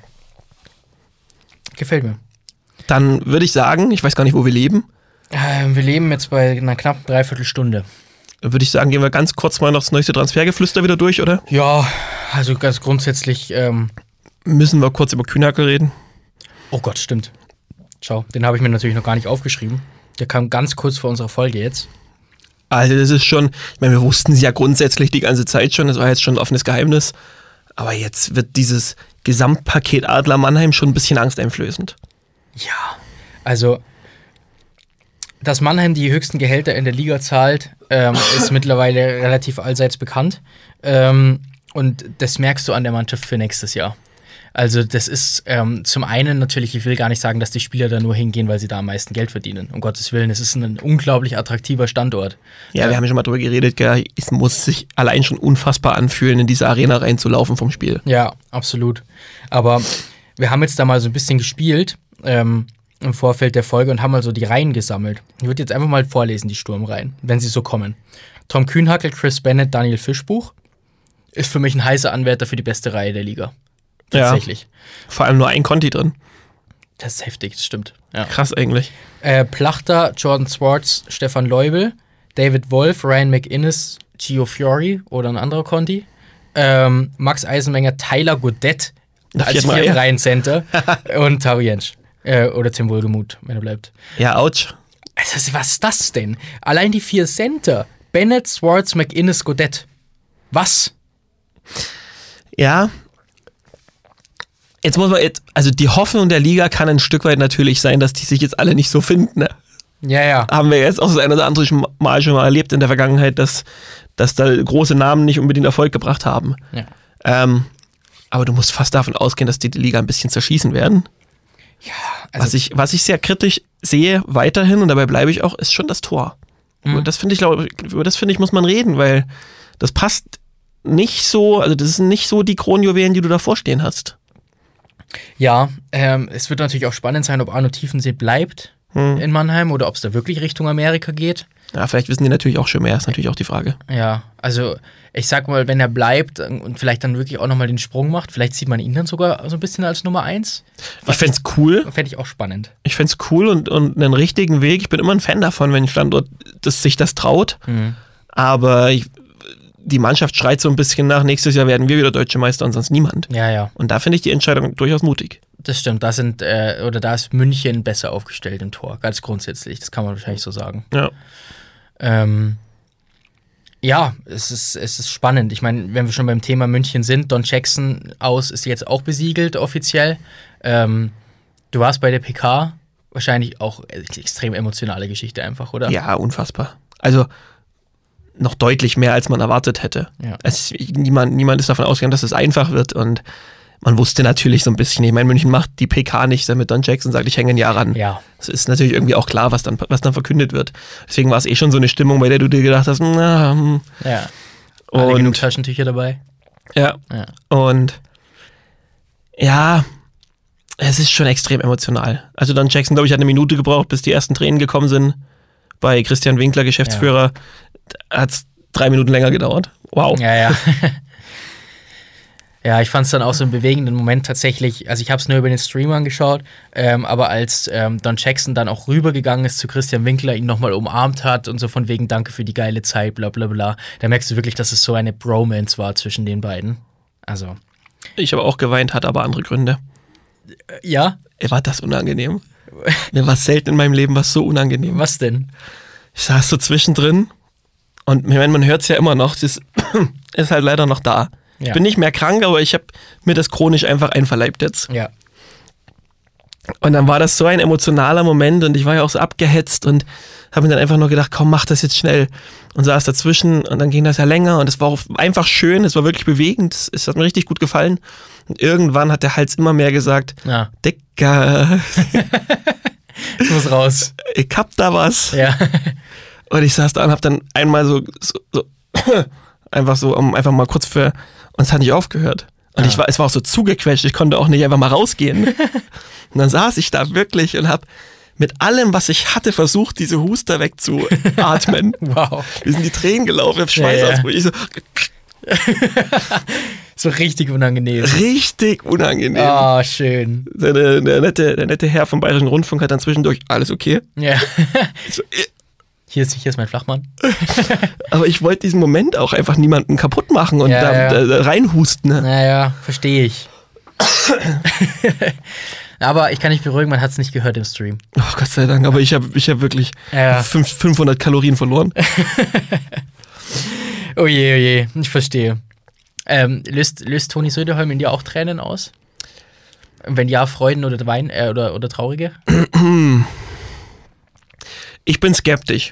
Gefällt mir.
Dann würde ich sagen, ich weiß gar nicht, wo wir leben.
Ähm, wir leben jetzt bei einer knappen Dreiviertelstunde.
Dann würde ich sagen, gehen wir ganz kurz mal noch das neueste Transfergeflüster wieder durch, oder?
Ja, also ganz grundsätzlich, ähm,
Müssen wir kurz über Kühnackel reden?
oh Gott, stimmt. Schau, den habe ich mir natürlich noch gar nicht aufgeschrieben. Der kam ganz kurz vor unserer Folge jetzt.
Also das ist schon, ich meine, wir wussten es ja grundsätzlich die ganze Zeit schon, das war jetzt schon ein offenes Geheimnis. Aber jetzt wird dieses Gesamtpaket Adler Mannheim schon ein bisschen angsteinflößend.
Ja, also, dass Mannheim die höchsten Gehälter in der Liga zahlt, ähm, ist mittlerweile relativ allseits bekannt. Ähm, und das merkst du an der Mannschaft für nächstes Jahr. Also, das ist ähm, zum einen natürlich, ich will gar nicht sagen, dass die Spieler da nur hingehen, weil sie da am meisten Geld verdienen. Um Gottes Willen, es ist ein unglaublich attraktiver Standort.
Ja, wir haben ja schon mal drüber geredet, gell? es muss sich allein schon unfassbar anfühlen, in diese Arena reinzulaufen vom Spiel.
Ja, absolut. Aber wir haben jetzt da mal so ein bisschen gespielt ähm, im Vorfeld der Folge und haben mal so die Reihen gesammelt. Ich würde jetzt einfach mal vorlesen, die Sturmreihen, wenn sie so kommen. Tom Kühnhackel, Chris Bennett, Daniel Fischbuch ist für mich ein heißer Anwärter für die beste Reihe der Liga.
Ja.
Tatsächlich.
Vor allem nur ein Conti drin.
Das ist heftig, das stimmt. Ja.
Krass eigentlich.
Äh, Plachter, Jordan Swartz, Stefan Leubel, David Wolf, Ryan McInnes, Gio Fiori oder ein anderer Conti. Ähm, Max Eisenmenger, Tyler Godet als
vierten Reihe.
Viertreihen-Center und Taro Jensch. Äh, oder Tim Wohlgemuth, wenn er bleibt.
Ja, ouch.
Also, was ist das denn? Allein die vier Center. Bennett, Swartz, McInnes, Godet. Was?
Ja. Jetzt muss man jetzt, also die Hoffnung der Liga kann ein Stück weit natürlich sein, dass die sich jetzt alle nicht so finden. Ne?
Ja, ja.
Haben wir jetzt auch das ein oder andere Mal schon mal erlebt in der Vergangenheit, dass, dass da große Namen nicht unbedingt Erfolg gebracht haben.
ja.
Ähm, aber du musst fast davon ausgehen, dass die die Liga ein bisschen zerschießen werden.
Also,
was, ich, was ich sehr kritisch sehe, weiterhin, und dabei bleibe ich auch, ist schon das Tor.
Mhm.
Über das finde ich, glaub- über das finde ich, muss man reden, weil das passt nicht so, also das sind nicht so die Kronjuwelen, die du davor stehen hast.
Ja, ähm, es wird natürlich auch spannend sein, ob Arno Tiefensee bleibt
Hm.
in Mannheim oder ob es da wirklich Richtung Amerika geht.
Ja, vielleicht wissen die natürlich auch schon mehr, ist natürlich auch die Frage.
Ja, also ich sag mal, wenn er bleibt und vielleicht dann wirklich auch nochmal den Sprung macht, vielleicht sieht man ihn dann sogar so ein bisschen als Nummer eins.
Ich fände es cool,
Fände ich auch spannend.
ich fände es cool und, und einen richtigen Weg. Ich bin immer ein Fan davon, wenn ein Standort das, sich das traut.
Mhm.
Aber ich, die Mannschaft schreit so ein bisschen nach, nächstes Jahr werden wir wieder Deutsche Meister und sonst niemand.
Ja, ja,
Und da finde ich die Entscheidung durchaus mutig.
das stimmt. Da sind, äh, oder da ist München besser aufgestellt im Tor, ganz grundsätzlich. Das kann man wahrscheinlich so sagen.
Ja.
Ähm, ja, es ist, es ist spannend. Ich meine, wenn wir schon beim Thema München sind, Don Jackson aus ist jetzt auch besiegelt offiziell. Ähm, du warst bei der PK, wahrscheinlich auch extrem emotionale Geschichte einfach, oder?
Ja, unfassbar. Also noch deutlich mehr, als man erwartet hätte.
Ja.
Es, niemand, niemand ist davon ausgegangen, dass es einfach wird und man wusste natürlich so ein bisschen, ich meine, München macht die PK nicht, damit Don Jackson sagt, ich hänge ein Jahr ran.
Ja.
Es ist natürlich irgendwie auch klar, was dann, was dann verkündet wird. Deswegen war es eh schon so eine Stimmung, bei der du dir gedacht hast, na, hm.
Ja. Alle genug
und
Taschentücher dabei.
ja,
Ja.
und ja, es ist schon extrem emotional. Also Don Jackson, glaube ich, hat eine Minute gebraucht, bis die ersten Tränen gekommen sind. Bei Christian Winkler, Geschäftsführer, hat es drei Minuten länger gedauert. Wow.
Ja, ja. ja, ich fand es dann auch so einen bewegenden Moment tatsächlich. Also ich habe es nur über den Stream angeschaut, ähm, aber als ähm, Don Jackson dann auch rübergegangen ist zu Christian Winkler, ihn nochmal umarmt hat und so von wegen Danke für die geile Zeit, bla bla bla, da merkst du wirklich, dass es so eine Bromance war zwischen den beiden. Also,
Ich habe auch geweint, hat aber andere Gründe.
äh, ja,
War das unangenehm? Mir war selten in meinem Leben was so unangenehm.
was denn?
Ich saß so zwischendrin und ich meine, man hört es ja immer noch, das ist halt leider noch da.
Ja.
Ich bin nicht mehr krank, aber ich habe mir das chronisch einfach einverleibt jetzt.
Ja.
Und dann war das so ein emotionaler Moment und ich war ja auch so abgehetzt und habe mir dann einfach nur gedacht, komm, mach das jetzt schnell. Und saß dazwischen und dann ging das ja länger und es war einfach schön, es war wirklich bewegend, es, hat mir richtig gut gefallen. Und irgendwann hat der Hals immer mehr gesagt,
Ja,
Dicker,
das muss raus.
ich hab da was.
Ja.
Und ich saß da und hab dann einmal so, so, so einfach so, um einfach mal kurz für, und es hat nicht aufgehört. Und
Ja.
ich war, es war auch so zugequetscht, ich konnte auch nicht einfach mal rausgehen. und dann saß ich da wirklich und hab mit allem, was ich hatte, versucht, diese Huster wegzuatmen.
Wow.
Mir sind die Tränen gelaufen, ich hab
Ja, ja.
Ich so,
So richtig unangenehm.
richtig unangenehm.
Oh, schön.
Der, der, der, nette, der nette Herr vom Bayerischen Rundfunk hat dann zwischendurch, alles okay?
Ja.
So,
Hier ist, hier ist mein Flachmann.
aber ich wollte diesen Moment auch einfach niemanden kaputt machen und
Ja,
da,
ja.
Reinhusten. Ne?
Naja, verstehe ich. Aber ich kann nicht beruhigen, man hat es nicht gehört im Stream.
Oh Gott sei Dank, aber ich habe ich hab wirklich
Ja.
fünf, 500 Kalorien verloren.
Oh je, oh je, ich verstehe. Ähm, löst, löst Toni Söderholm in dir auch Tränen aus? Wenn ja, Freuden oder Wein äh, oder, oder traurige?
Ich bin skeptisch.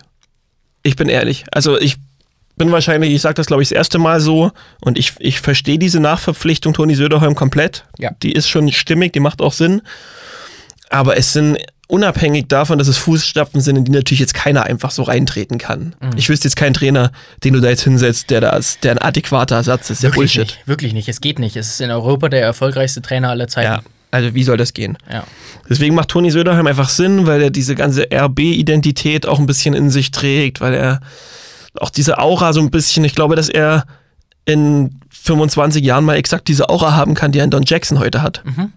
Ich bin ehrlich. Also ich bin wahrscheinlich, ich sage das glaube ich das erste Mal so und ich, ich verstehe diese Nachverpflichtung Toni Söderholm komplett.
Ja.
Die ist schon stimmig, die macht auch Sinn. Aber es sind unabhängig davon, dass es Fußstapfen sind, in die natürlich jetzt keiner einfach so reintreten kann.
Mhm.
Ich wüsste jetzt keinen Trainer, den du da jetzt hinsetzt, der da ist, der ein adäquater Ersatz ist. Der
Wirklich
Bullshit.
nicht. Wirklich nicht. Es geht nicht. Es ist in Europa der erfolgreichste Trainer aller
Ja. Also wie soll das gehen?
Ja.
Deswegen macht Toni Söderheim einfach Sinn, weil er diese ganze RB-Identität auch ein bisschen in sich trägt, weil er auch diese Aura so ein bisschen, ich glaube, dass er in 25 Jahren mal exakt diese Aura haben kann, die ein Don Jackson heute hat.
Mhm.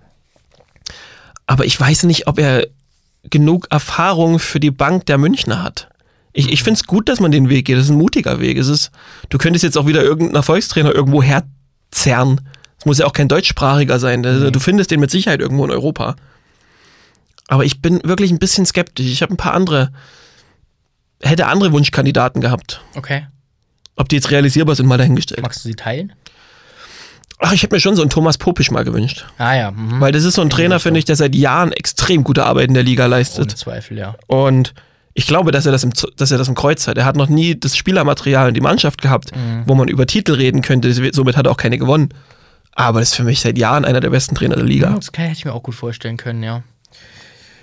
Aber ich weiß nicht, ob er genug Erfahrung für die Bank der Münchner hat. Ich, ich finde es gut, dass man den Weg geht. Das ist ein mutiger Weg. Es ist, du könntest jetzt auch wieder irgendeinen Erfolgstrainer irgendwo herzerren. Es muss ja auch kein deutschsprachiger sein. Also, Du findest den mit Sicherheit irgendwo in Europa. Aber ich bin wirklich ein bisschen skeptisch. Ich habe ein paar andere, hätte andere Wunschkandidaten gehabt.
Okay.
Ob die jetzt realisierbar sind, mal dahingestellt.
Magst du sie teilen?
Ach, ich hätte mir schon so einen Thomas Popisch mal gewünscht.
Ah ja. Mhm.
Weil das ist so ein Trainer, finde ich, der seit Jahren extrem gute Arbeit in der Liga leistet.
Ohne Zweifel, ja.
Und ich glaube, dass er, das im, dass er das im Kreuz hat. Er hat noch nie das Spielermaterial und die Mannschaft gehabt, wo man über Titel reden könnte. Somit hat er auch keine gewonnen. Aber das ist für mich seit Jahren einer der besten Trainer der
Ja,
Liga.
das kann, hätte ich mir auch gut vorstellen können, ja.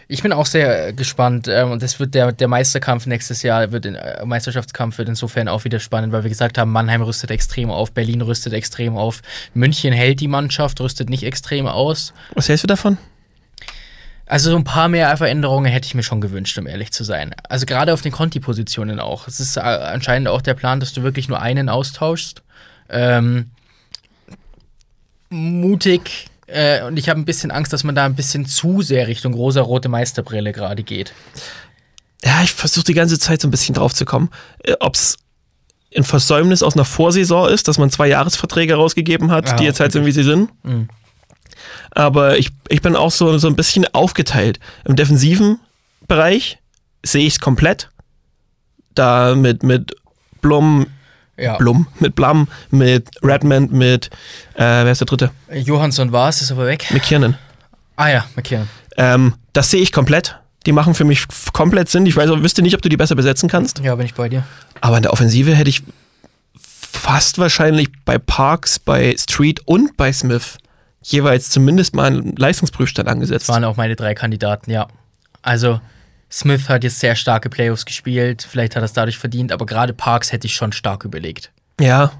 Ich bin auch sehr äh, gespannt ähm, und das wird der, der Meisterkampf nächstes Jahr, wird in, äh, Meisterschaftskampf wird insofern auch wieder spannend, weil wir gesagt haben, Mannheim rüstet extrem auf, Berlin rüstet extrem auf, München hält die Mannschaft, rüstet nicht extrem aus.
Was hältst du davon?
Also so ein paar mehr Veränderungen hätte ich mir schon gewünscht, um ehrlich zu sein. Also gerade auf den Conti-Positionen auch. Es ist äh, anscheinend auch der Plan, dass du wirklich nur einen austauschst. Ähm, mutig. Äh, und ich habe ein bisschen Angst, dass man da ein bisschen zu sehr Richtung rosa-rote Meisterbrille gerade geht.
Ja, ich versuche die ganze Zeit so ein bisschen drauf zu kommen. Ob es ein Versäumnis aus einer Vorsaison ist, dass man zwei Jahresverträge rausgegeben hat,
Ja,
die jetzt halt sind, wie sie sind.
Mhm.
Aber ich, ich bin auch so, so ein bisschen aufgeteilt. Im defensiven Bereich sehe ich es komplett. Da mit, mit Blum,
Ja.
Blum, mit Blum, mit Redmond, mit, äh, wer ist der dritte?
Johansson war es, ist aber weg.
McKiernan.
Ah ja, McKinnon.
Ähm, das sehe ich komplett. Die machen für mich komplett Sinn. Ich weiß, wüsste nicht, ob du die besser besetzen kannst.
Ja, bin ich bei dir.
Aber in der Offensive hätte ich fast wahrscheinlich bei Parks, bei Street und bei Smith jeweils zumindest mal einen Leistungsprüfstand angesetzt.
Das waren auch meine drei Kandidaten, ja. Also, Smith hat jetzt sehr starke Playoffs gespielt, vielleicht hat er es dadurch verdient, aber gerade Parks hätte ich schon stark überlegt.
Ja.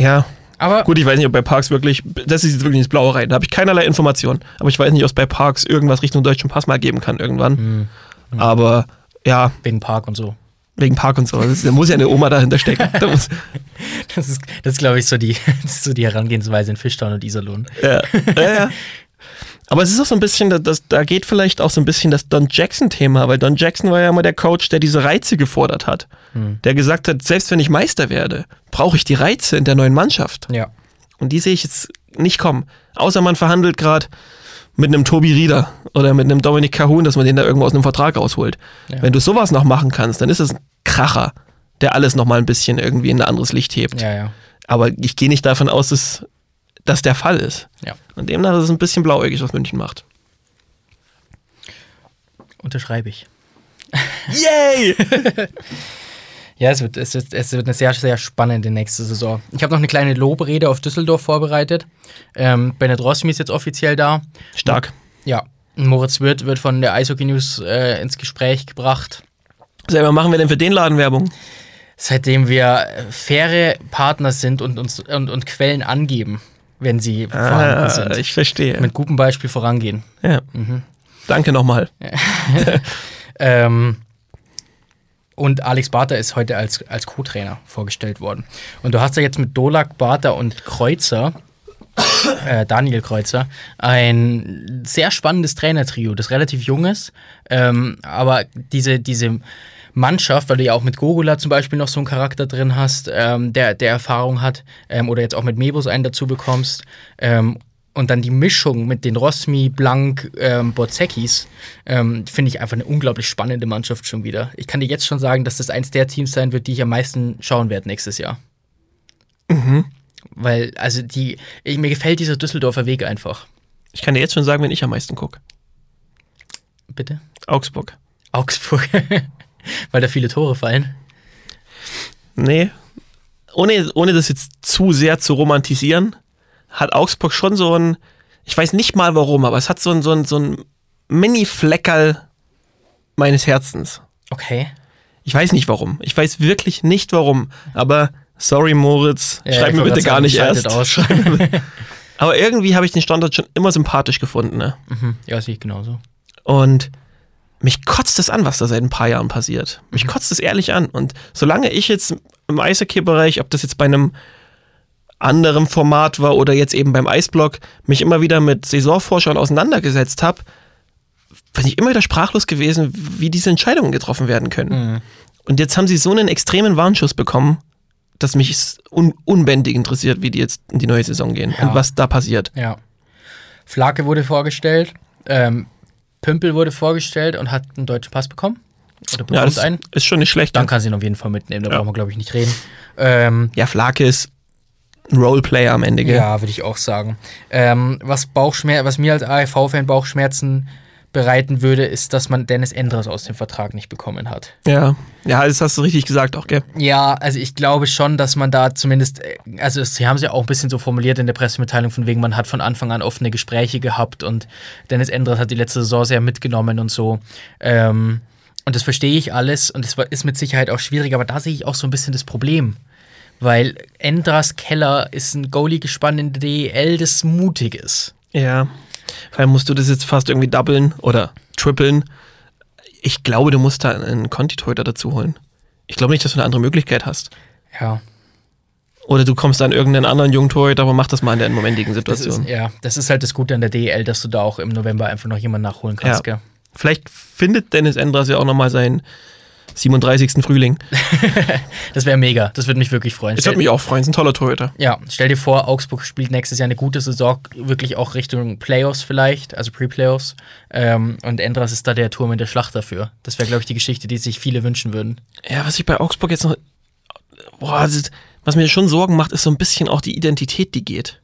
Ja.
Aber
Gut, ich weiß nicht, ob bei Parks wirklich, das ist jetzt wirklich ins Blaue rein, da habe ich keinerlei Informationen. Aber ich weiß nicht, ob es bei Parks irgendwas Richtung deutschen Pass mal geben kann irgendwann. Aber ja,
wegen Park und so.
wegen Park und so. Das, da muss ja eine Oma dahinter stecken. Da
Das ist, das ist glaube ich, so die, so die Herangehensweise in Fischtown und Iserlohn.
ja. Ja, ja. Aber es ist auch so ein bisschen, das, das, da geht vielleicht auch so ein bisschen das Don Jackson-Thema, weil Don Jackson war ja immer der Coach, der diese Reize gefordert hat. Der gesagt hat, selbst wenn ich Meister werde, brauche ich die Reize in der neuen Mannschaft.
Ja.
Und die sehe ich jetzt nicht kommen. Außer man verhandelt gerade mit einem Tobi Rieder oder mit einem Dominik Cahun, dass man den da irgendwo aus einem Vertrag rausholt.
Ja.
Wenn du sowas noch machen kannst, dann ist es ein Kracher, der alles nochmal ein bisschen irgendwie in ein anderes Licht hebt.
Ja, ja.
Aber ich gehe nicht davon aus, dass das der Fall ist.
Ja.
Und demnach ist es ein bisschen blauäugig, was München macht.
Unterschreibe ich.
Yay!
Ja, es wird, es, wird, es wird eine sehr, sehr spannende nächste Saison. Ich habe noch eine kleine Lobrede auf Düsseldorf vorbereitet. Ähm, Bennett Rosmi ist jetzt offiziell da.
Stark.
Ja, Moritz Wirth wird von der Eishockey News äh, ins Gespräch gebracht.
Selber machen wir denn für den Laden Werbung?
Seitdem wir faire Partner sind und uns und, und Quellen angeben, wenn sie vorhanden
Ah,
sind.
ich verstehe.
Mit gutem Beispiel vorangehen.
ja. Danke nochmal.
Ähm, und Alex Barter ist heute als, als Co-Trainer vorgestellt worden. Und du hast ja jetzt mit Dolak, Barter und Kreuzer, äh, Daniel Kreuzer, ein sehr spannendes Trainertrio, das relativ jung ist. Ähm, aber diese, diese Mannschaft, weil du ja auch mit Gogula zum Beispiel noch so einen Charakter drin hast, ähm, der, der Erfahrung hat, ähm, oder jetzt auch mit Mebus einen dazu bekommst, ähm, und dann die Mischung mit den Rosmi, Blank, ähm, Borzekis, ähm, finde ich einfach eine unglaublich spannende Mannschaft schon wieder. Ich kann dir jetzt schon sagen, dass das eins der Teams sein wird, die ich am meisten schauen werde nächstes Jahr. Weil, also die, ich, mir gefällt dieser Düsseldorfer Weg einfach.
Ich kann dir jetzt schon sagen, wenn ich am meisten gucke.
Bitte?
Augsburg.
Augsburg. Weil da viele Tore fallen.
Nee. Ohne, ohne das jetzt zu sehr zu romantisieren, hat Augsburg schon so ein, ich weiß nicht mal warum, aber es hat so ein, so ein, so ein Mini-Fleckerl meines Herzens.
Okay.
Ich weiß nicht warum. Ich weiß wirklich nicht warum. Aber sorry, Moritz,
Ja,
schreib mir bitte gar nicht erst. Aber irgendwie habe ich den Standort schon immer sympathisch gefunden. Ne?
Mhm. Ja, sehe ich genauso.
Und mich kotzt es an, was da seit ein paar Jahren passiert.
Mhm.
Mich kotzt es ehrlich an. Und solange ich jetzt im Eishockey-Bereich, ob das jetzt bei einem anderen Format war oder jetzt eben beim Eisblock, mich immer wieder mit Saisonforschern auseinandergesetzt habe, bin ich immer wieder sprachlos gewesen, wie diese Entscheidungen getroffen werden können.
Mhm.
Und jetzt haben sie so einen extremen Warnschuss bekommen, dass mich es un unbändig interessiert, wie die jetzt in die neue Saison gehen
Ja.
und was da passiert.
Ja. Flake wurde vorgestellt, ähm, Pümpel wurde vorgestellt und hat einen deutschen Pass bekommen. Oder bekommt
Ja, das
einen.
ist schon nicht schlecht.
Dann kann sie ihn auf jeden Fall mitnehmen, da
Ja.
brauchen wir, glaube ich, nicht reden. Ähm,
ja, Flake ist ein Roleplayer am Ende, gell?
ja, würde ich auch sagen. Ähm, was, Bauchschmer was mir als AFV-Fan Bauchschmerzen bereiten würde, ist, dass man Dennis Endres aus dem Vertrag nicht bekommen hat.
Ja, ja, das hast du richtig gesagt auch, gell?
Ja, also ich glaube schon, dass man da zumindest, äh, also sie haben es ja auch ein bisschen so formuliert in der Pressemitteilung, von wegen, man hat von Anfang an offene Gespräche gehabt und Dennis Endres hat die letzte Saison sehr mitgenommen und so. Ähm, und das verstehe ich alles und es ist mit Sicherheit auch schwierig, aber da sehe ich auch so ein bisschen das Problem. Weil Endras Keller ist ein Goalie-Gespann in der DEL, das mutig ist.
Ja. Vor allem musst du das jetzt fast irgendwie doublen oder trippeln. Ich glaube, du musst da einen Conti-Torhüter dazu holen. Ich glaube nicht, dass du eine andere Möglichkeit hast.
Ja,
Oder du kommst an irgendeinen anderen jungen Torhüter, aber mach das mal in der momentigen
das ist,
Situation.
ja, das ist halt das Gute an der DEL, dass du da auch im November einfach noch jemanden nachholen kannst,
Ja.
gell?
Vielleicht findet Dennis Endras ja auch nochmal seinen 37. Frühling.
Das wäre mega, das würde mich wirklich freuen.
Das würde mich auch freuen, ist ein toller Torhüter.
Ja, stell dir vor, Augsburg spielt nächstes Jahr eine gute Saison, wirklich auch Richtung Playoffs vielleicht, also Pre-Playoffs. Ähm, und Endras ist da der Turm in der Schlacht dafür. Das wäre, glaube ich, die Geschichte, die sich viele wünschen würden.
Ja, was ich bei Augsburg jetzt noch. Boah, das ist, was mir schon Sorgen macht, ist so ein bisschen auch die Identität, die geht.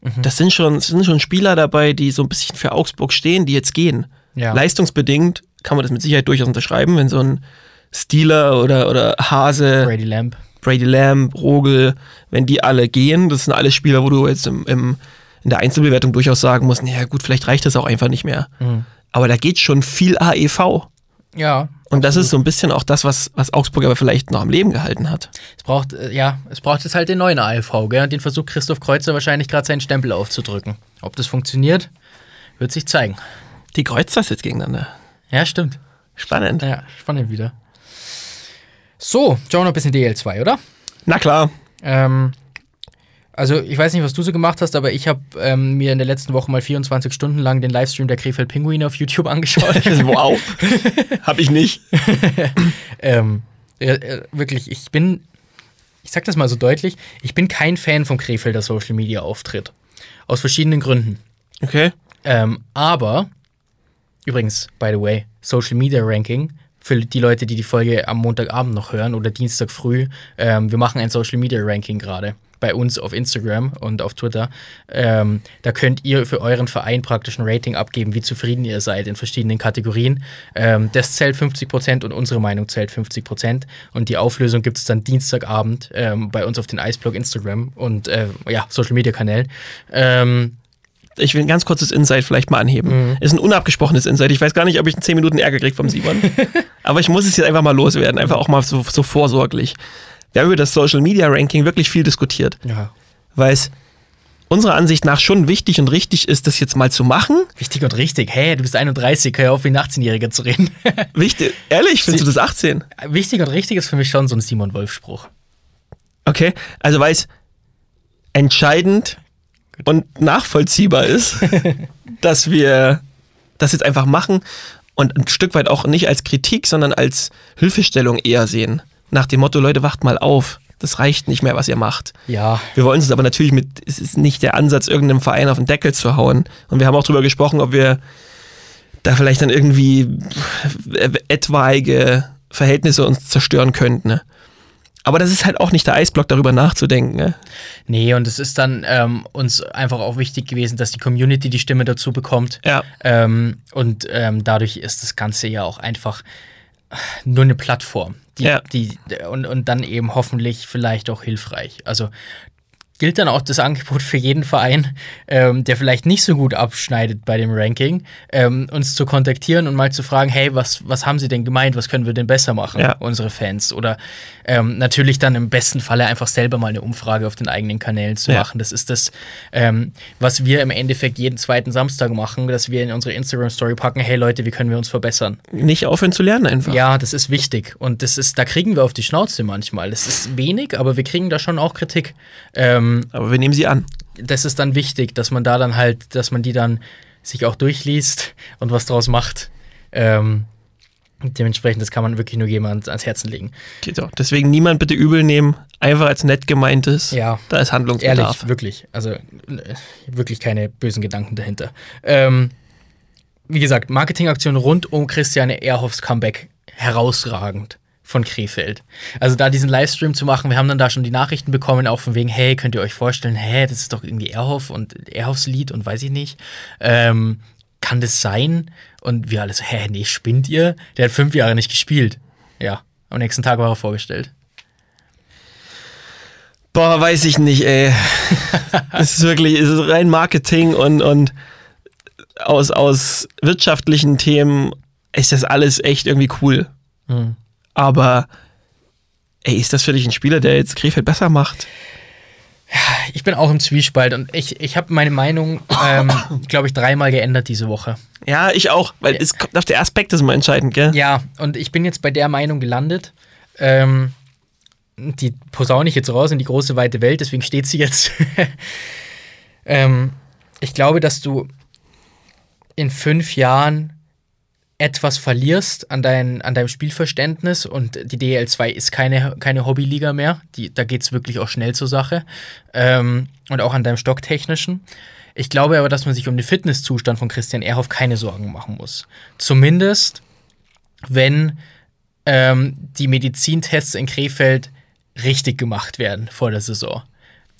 Mhm.
Das sind schon, es sind schon Spieler dabei, die so ein bisschen für Augsburg stehen, die jetzt gehen.
Ja.
Leistungsbedingt kann man das mit Sicherheit durchaus unterschreiben, wenn so ein Steeler oder, oder Hase,
Brady Lamb.
Brady Lamb, Rogel, wenn die alle gehen, das sind alles Spieler, wo du jetzt im, im, in der Einzelbewertung durchaus sagen musst, naja gut, vielleicht reicht das auch einfach nicht mehr.
Mhm.
Aber da geht schon viel AEV.
Ja.
Und das ist so ein bisschen auch das, was, was Augsburg aber vielleicht noch am Leben gehalten hat.
Es braucht, äh, ja, es braucht jetzt halt den neuen ALV, gell? Und den versucht Christoph Kreuzer wahrscheinlich gerade seinen Stempel aufzudrücken. Ob das funktioniert, wird sich zeigen.
Die Kreuzers jetzt gegeneinander.
Ja, stimmt.
Spannend.
Ja, spannend wieder. So, schauen wir noch ein bisschen DL2, oder?
Na klar.
Ähm, also ich weiß nicht, was du so gemacht hast, aber ich habe ähm, mir in der letzten Woche mal 24 Stunden lang den Livestream der Krefeld Pinguine auf YouTube angeschaut.
wow. Hab ich nicht.
ähm, äh, wirklich, ich bin, ich sag das mal so deutlich, ich bin kein Fan vom Krefelder Social Media Auftritt. Aus verschiedenen Gründen.
Okay.
Ähm, aber, übrigens, by the way, Social Media Ranking für die Leute, die die Folge am Montagabend noch hören oder Dienstag früh, ähm, wir machen ein Social Media Ranking gerade bei uns auf Instagram und auf Twitter. Ähm, da könnt ihr für euren Verein praktisch ein Rating abgeben, wie zufrieden ihr seid in verschiedenen Kategorien. Ähm, das zählt 50% und unsere Meinung zählt 50%. Und die Auflösung gibt es dann Dienstagabend ähm, bei uns auf den Iceblog Instagram und äh, ja, Social Media Kanälen.
Ich will ein ganz kurzes Insight vielleicht mal anheben. Mhm. Ist ein unabgesprochenes Insight. Ich weiß gar nicht, ob ich in 10 Minuten Ärger kriege vom Simon. Aber ich muss es jetzt einfach mal loswerden. Einfach auch mal so, so vorsorglich. Wir haben über das Social Media Ranking wirklich viel diskutiert.
Ja.
Weil es unserer Ansicht nach schon wichtig und richtig ist, das jetzt mal zu machen.
Wichtig und richtig. Hey, du bist 31, hör auf, wie ein 18-Jähriger zu reden.
wichtig, ehrlich, findest du das 18?
Wichtig und richtig ist für mich schon so ein Simon-Wolf-Spruch.
Okay, also weil es entscheidend und nachvollziehbar ist, dass wir das jetzt einfach machen und ein Stück weit auch nicht als Kritik, sondern als Hilfestellung eher sehen. Nach dem Motto, Leute, wacht mal auf. Das reicht nicht mehr, was ihr macht.
Ja.
Wir wollen es aber natürlich mit, es ist nicht der Ansatz, irgendeinem Verein auf den Deckel zu hauen. Und wir haben auch darüber gesprochen, ob wir da vielleicht dann irgendwie etwaige Verhältnisse uns zerstören könnten. Ne? Aber das ist halt auch nicht der Eisblock, darüber nachzudenken. Ne?
Nee, und es ist dann ähm, uns einfach auch wichtig gewesen, dass die Community die Stimme dazu bekommt.
Ja.
Ähm, und ähm, dadurch ist das Ganze ja auch einfach nur eine Plattform. Die,
ja.
die, und, und dann eben hoffentlich vielleicht auch hilfreich. Also gilt dann auch das Angebot für jeden Verein, ähm, der vielleicht nicht so gut abschneidet bei dem Ranking, ähm, uns zu kontaktieren und mal zu fragen, hey, was, was haben Sie denn gemeint, was können wir denn besser machen,
ja.
unsere Fans? Oder ähm, natürlich dann im besten Falle einfach selber mal eine Umfrage auf den eigenen Kanälen zu
Ja.
machen. Das ist das, ähm, was wir im Endeffekt jeden zweiten Samstag machen, dass wir in unsere Instagram-Story packen, hey Leute, wie können wir uns verbessern?
Nicht aufhören zu lernen einfach.
Ja, das ist wichtig. Und das ist, da kriegen wir auf die Schnauze manchmal. Das ist wenig, aber wir kriegen da schon auch Kritik. Ähm,
Aber wir nehmen sie an.
das ist dann wichtig, dass man da dann halt, dass man die dann sich auch durchliest und was draus macht. Ähm, dementsprechend, das kann man wirklich nur jemand ans Herzen legen.
Geht auch. Deswegen niemand bitte übel nehmen. Einfach als nett gemeintes.
Ja.
Da ist Handlungsbedarf.
Ehrlich, wirklich. Also äh, wirklich keine bösen Gedanken dahinter. Ähm, wie gesagt, Marketingaktion rund um Christiane Ehrhoffs Comeback herausragend von Krefeld. Also da diesen Livestream zu machen, wir haben dann da schon die Nachrichten bekommen, auch von wegen, hey, könnt ihr euch vorstellen, hä, das ist doch irgendwie Ehrhoff und Ehrhoffs Lied und weiß ich nicht. Ähm, kann das sein? Und wir alle so, hä, nee, spinnt ihr? Der hat fünf Jahre nicht gespielt. Ja, am nächsten Tag war er vorgestellt.
Boah, weiß ich nicht, ey. Es ist wirklich, es ist rein Marketing und, und aus, aus wirtschaftlichen Themen ist das alles echt irgendwie cool.
Hm.
Aber, ey, ist das für dich ein Spieler, der jetzt Krefeld besser macht?
Ich bin auch im Zwiespalt und ich, ich habe meine Meinung, ähm, glaube ich, dreimal geändert diese Woche.
Ja, ich auch, weil es kommt auf der Aspekt ist immer entscheidend, gell?
Ja, und ich bin jetzt bei der Meinung gelandet. Ähm, die posaune ich jetzt raus in die große weite Welt, deswegen steht sie jetzt. ähm, ich glaube, dass du in fünf Jahren etwas verlierst an, dein, an deinem Spielverständnis und die DL2 ist keine, keine Hobbyliga mehr. Die, da geht es wirklich auch schnell zur Sache. Ähm, und auch an deinem Stocktechnischen. Ich glaube aber, dass man sich um den Fitnesszustand von Christian Ehrhoff keine Sorgen machen muss. Zumindest, wenn ähm, die Medizintests in Krefeld richtig gemacht werden vor der Saison.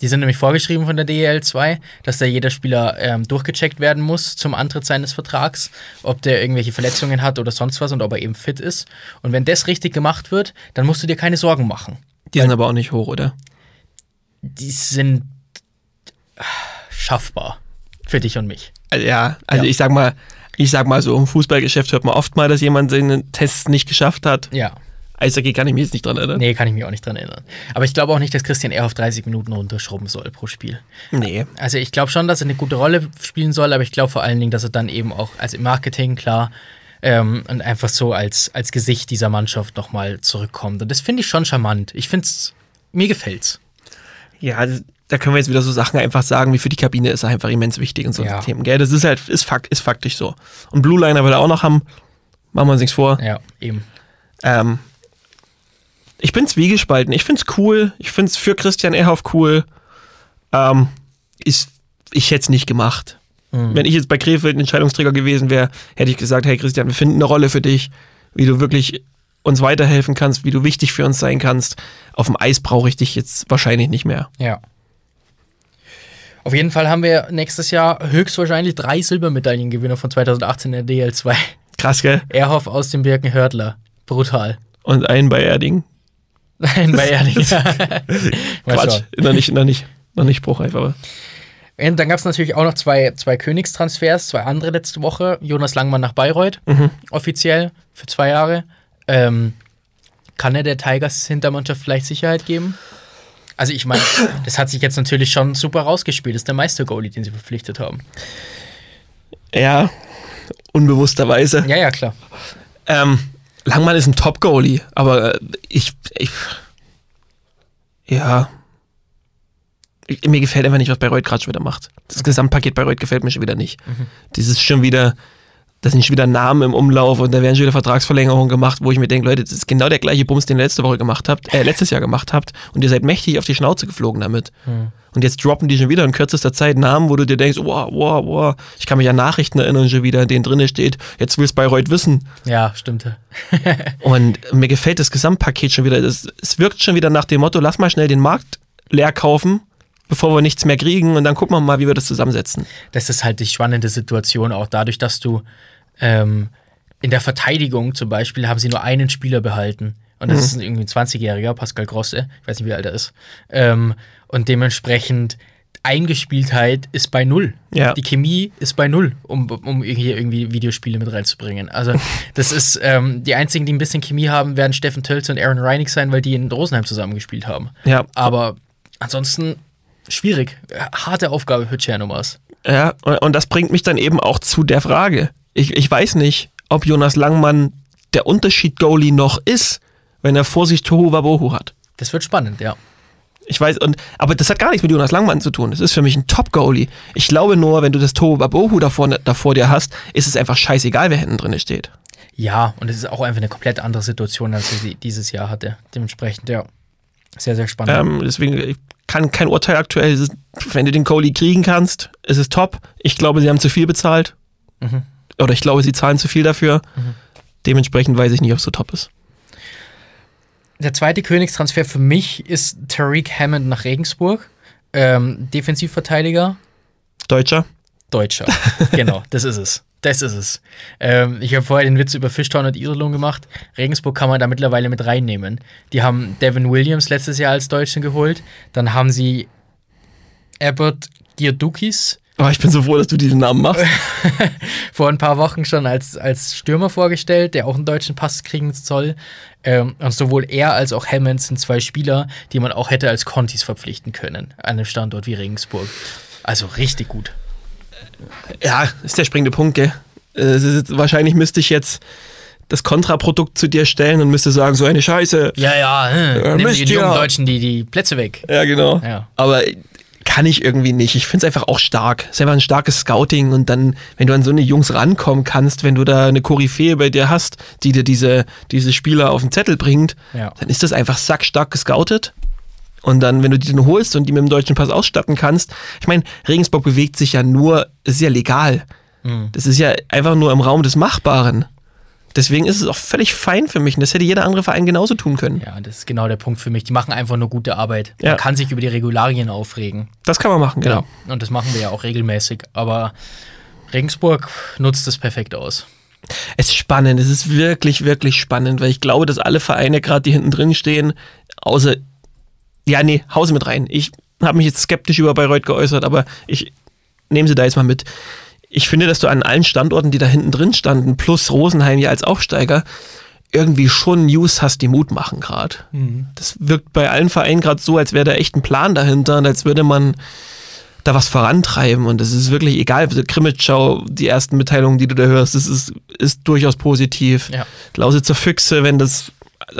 Die sind nämlich vorgeschrieben von der DEL 2, dass da jeder Spieler ähm, durchgecheckt werden muss zum Antritt seines Vertrags, ob der irgendwelche Verletzungen hat oder sonst was und ob er eben fit ist. Und wenn das richtig gemacht wird, dann musst du dir keine Sorgen machen.
Die sind aber auch nicht hoch, oder?
Die sind ah, schaffbar für dich und mich.
Also, ja, also
Ja.
ich sag mal, ich sag mal so, im Fußballgeschäft hört man oft mal, dass jemand seinen Test nicht geschafft hat.
Ja.
Eishockey kann ich mich jetzt nicht dran erinnern.
Nee, kann ich mich auch nicht dran erinnern. Aber ich glaube auch nicht, dass Christian Ehrhoff 30 Minuten runterschrubben soll pro Spiel.
Nee.
Also ich glaube schon, dass er eine gute Rolle spielen soll, aber ich glaube vor allen Dingen, dass er dann eben auch, also im Marketing, klar, ähm, und einfach so als, als Gesicht dieser Mannschaft nochmal zurückkommt. Und das finde ich schon charmant. Ich finde es, mir gefällt's.
Ja, da können wir jetzt wieder so Sachen einfach sagen, wie für die Kabine ist er einfach immens wichtig und so
Ja.
Themen, gell? Das ist halt, ist, fakt, ist faktisch so. Und Blue Liner will er auch noch haben. Machen wir uns nichts vor.
Ja, eben.
Ähm, ich bin zwiegespalten. Ich find's cool. Ich find's für Christian Ehrhoff cool. Ähm, ist, ich hätte es nicht gemacht.
Mhm.
Wenn ich jetzt bei Krefeld ein Entscheidungsträger gewesen wäre, hätte ich gesagt, hey Christian, wir finden eine Rolle für dich, wie du wirklich uns weiterhelfen kannst, wie du wichtig für uns sein kannst. Auf dem Eis brauche ich dich jetzt wahrscheinlich nicht mehr.
Ja. Auf jeden Fall haben wir nächstes Jahr höchstwahrscheinlich drei Silbermedaillengewinner von 2018 in der DL2.
Krass, gell?
Erhoff aus dem Birkenhördler. Brutal.
Und einen bei Erding.
Nein, bei Erding.
Quatsch, noch nicht, noch nicht, noch nicht spruchreif, aber.
Und dann gab es natürlich auch noch zwei, zwei Königstransfers, zwei andere letzte Woche. Jonas Langmann nach Bayreuth,
Mhm.
offiziell für zwei Jahre. Ähm, kann er der Tigers Hintermannschaft vielleicht Sicherheit geben? Also ich meine, das hat sich jetzt natürlich schon super rausgespielt. Das ist der Meister-Goalie, den sie verpflichtet haben.
Ja, unbewussterweise.
Ja, ja, klar.
Ähm, Langmann ist ein Top-Goalie, aber äh, ich, ich. Ja. Ich, mir gefällt einfach nicht, was Bayreuth gerade schon wieder macht. Das Gesamtpaket Bayreuth gefällt mir schon wieder nicht. Dieses schon wieder. Da sind schon wieder Namen im Umlauf und da werden schon wieder Vertragsverlängerungen gemacht, wo ich mir denke, Leute, das ist genau der gleiche Bums, den ihr letzte Woche gemacht habt, äh, letztes Jahr gemacht habt und ihr seid mächtig auf die Schnauze geflogen damit. Und jetzt droppen die schon wieder in kürzester Zeit Namen, wo du dir denkst, wow, wow, wow. Ich kann mich an Nachrichten erinnern, schon wieder, in denen drin steht, jetzt will's Bayreuth wissen.
Ja, stimmt.
Und mir gefällt das Gesamtpaket schon wieder. Es, es wirkt schon wieder nach dem Motto, lass mal schnell den Markt leer kaufen, bevor wir nichts mehr kriegen und dann gucken wir mal, wie wir das zusammensetzen.
das ist halt die spannende Situation, auch dadurch, dass du ähm, in der Verteidigung zum Beispiel haben sie nur einen Spieler behalten. Und das ist ein irgendwie ein 20-Jähriger, Pascal Grosse, ich weiß nicht, wie alt er ist. Ähm, und dementsprechend Eingespieltheit ist bei null.
Ja.
Die Chemie ist bei null, um, um hier irgendwie Videospiele mit reinzubringen. Also, das ist, ähm, die einzigen, die ein bisschen Chemie haben, werden Steffen Tölz und Aaron Reinig sein, weil die in Rosenheim zusammengespielt haben.
Ja,
Aber ansonsten schwierig. Harte Aufgabe für Tschernomas.
ja und, das bringt mich dann eben auch zu der Frage. Ich, ich weiß nicht, ob Jonas Langmann der Unterschied-Goalie noch ist, wenn er vor sich Tohu Wabohu hat.
Das wird spannend, ja.
Ich weiß, und, aber das hat gar nichts mit Jonas Langmann zu tun. Das ist für mich ein Top-Goalie. Ich glaube nur, wenn du das Tohu Wabohu davor, davor dir hast, ist es einfach scheißegal, wer hinten drin steht.
Ja, und es ist auch einfach eine komplett andere Situation, als sie dieses Jahr hatte. Dementsprechend, ja. Sehr, sehr spannend.
Ähm, deswegen ich kann kein Urteil aktuell. Ist, wenn du den Goalie kriegen kannst, ist es top. Ich glaube, sie haben zu viel bezahlt.
Mhm.
Oder ich glaube, sie zahlen zu viel dafür. Dementsprechend weiß ich nicht, ob es so top ist.
Der zweite Königstransfer für mich ist Tariq Hammond nach Regensburg. Ähm, Defensivverteidiger,
Deutscher.
Deutscher. genau, das ist es. Das ist es. Ähm, ich habe vorher den Witz über Fishtown und Iserlohn gemacht. Regensburg kann man da mittlerweile mit reinnehmen. Die haben Devin Williams letztes Jahr als Deutschen geholt. Dann haben sie Abbott Girdukis
Oh, ich bin so froh, dass du diesen Namen machst.
vor ein paar Wochen schon als, als Stürmer vorgestellt, der auch einen deutschen Pass kriegen soll. Ähm, und sowohl er als auch Hammond sind zwei Spieler, die man auch hätte als Contis verpflichten können an einem Standort wie Regensburg. Also richtig gut.
Ja, ist der springende Punkt, gell? Äh, ist wahrscheinlich müsste ich jetzt das Kontraprodukt zu dir stellen und müsste sagen, so eine Scheiße.
Ja, ja, äh, nehmen
Mist,
Sie den jungen. Deutschen die, die Plätze weg.
Ja, genau.
Ja.
Aber kann ich irgendwie nicht. Ich finde es einfach auch stark. Es ist einfach ein starkes Scouting und dann, wenn du an so eine Jungs rankommen kannst, wenn du da eine Koryphäe bei dir hast, die dir diese, diese Spieler auf den Zettel bringt,
Ja.
dann ist das einfach sackstark gescoutet. Und dann, wenn du die dann holst und die mit dem deutschen Pass ausstatten kannst, ich meine, Regensburg bewegt sich ja nur, es ist ja legal.
Mhm.
Das ist ja einfach nur im Raum des Machbaren. Deswegen ist es auch völlig fein für mich und das hätte jeder andere Verein genauso tun können.
Ja, das ist genau der Punkt für mich. Die machen einfach nur gute Arbeit.
Ja.
Man kann sich über die Regularien aufregen.
Das kann man machen, genau.
Ja. Und das machen wir ja auch regelmäßig. Aber Regensburg nutzt es perfekt aus.
Es ist spannend, es ist wirklich, wirklich spannend, weil ich glaube, dass alle Vereine, gerade die hinten drin stehen, außer, ja, nee, Hause mit rein. Ich habe mich jetzt skeptisch über Bayreuth geäußert, aber ich nehme sie da jetzt mal mit. Ich finde, dass du an allen Standorten, die da hinten drin standen, plus Rosenheim ja als Aufsteiger, irgendwie schon News hast, die Mut machen gerade. Das wirkt bei allen Vereinen gerade so, als wäre da echt ein Plan dahinter und als würde man da was vorantreiben und es ist wirklich egal, also Krimitschau, die ersten Mitteilungen, die du da hörst, das ist, ist durchaus positiv.
Ja.
Lausitzer Füchse, wenn das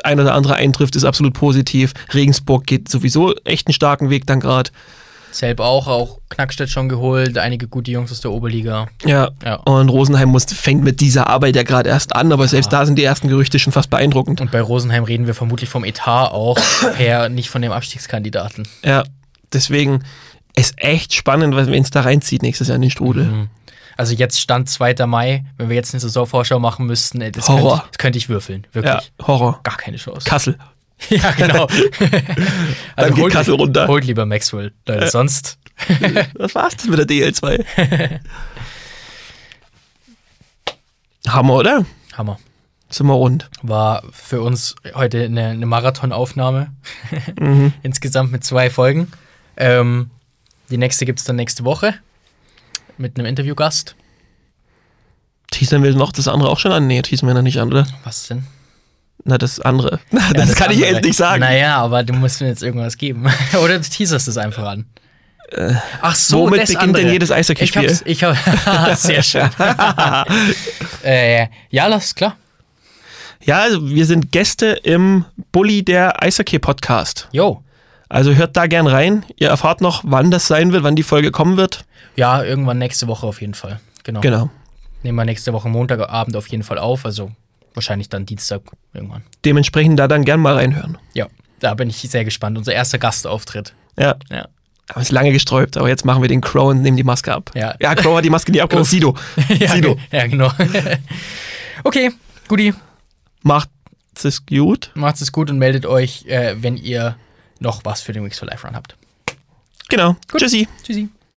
ein oder andere eintrifft, ist absolut positiv. Regensburg geht sowieso echt einen starken Weg dann gerade.
Selb auch, auch Knackstedt schon geholt, einige gute Jungs aus der Oberliga.
Ja.
Ja.
Und Rosenheim muss, fängt mit dieser Arbeit ja gerade erst an, aber selbst da sind die ersten Gerüchte schon fast beeindruckend.
Und bei Rosenheim reden wir vermutlich vom Etat auch her, nicht von dem Abstiegskandidaten.
Ja, deswegen ist echt spannend, wenn es da reinzieht nächstes Jahr in den Strudel.
Mhm. Also jetzt stand 2. Mai, wenn wir jetzt eine Saisonvorschau machen müssten, das,
Horror.
Könnte, ich, das könnte ich würfeln. Wirklich.
Ja, Horror.
Gar keine Chance.
Kassel.
ja, genau.
Dann geht
holt,
Kassel runter.
Holt lieber Maxwell, Leute, sonst.
Was war's das mit der DL2? Hammer, oder?
Hammer.
Sind wir rund.
War für uns heute eine, eine Marathonaufnahme. Insgesamt mit zwei Folgen. Ähm, die nächste gibt es dann nächste Woche mit einem Interviewgast.
Teasern wir noch das andere auch schon an? Nee, teasern wir noch nicht an, oder?
Was denn?
Na, das andere. Na, das,
Ja,
kann ich
andere.
jetzt nicht sagen.
Naja, aber du musst mir jetzt irgendwas geben. Oder du teaserst es einfach an. Ach so,
Äh, Womit
das
beginnt
andere.
denn jedes
Ich
Eishockey-Spiel?
hab's, ich hab, sehr schön. äh, ja, das ist klar.
Ja, also wir sind Gäste im Bully der Eishockey-Podcast.
Jo.
Also hört da gern rein. Ihr erfahrt noch, wann das sein wird, wann die Folge kommen wird.
Ja, irgendwann nächste Woche auf jeden Fall. Genau.
Genau.
Nehmen wir nächste Woche Montagabend auf jeden Fall auf. Also wahrscheinlich dann Dienstag irgendwann.
Dementsprechend da dann gern mal reinhören.
Ja, da bin ich sehr gespannt. Unser erster Gastauftritt.
Ja.
Ja.
Haben uns lange gesträubt, aber jetzt machen wir den Crow und nehmen die Maske ab.
Ja.
Ja, Crow hat die Maske nie abgenommen. Sido.
ja,
Sido.
ja, genau. okay, Guti.
Macht es gut.
Macht es gut und meldet euch, äh, wenn ihr noch was für den Weeks for Life Run habt.
Genau. Tschüssi.
Tschüssi.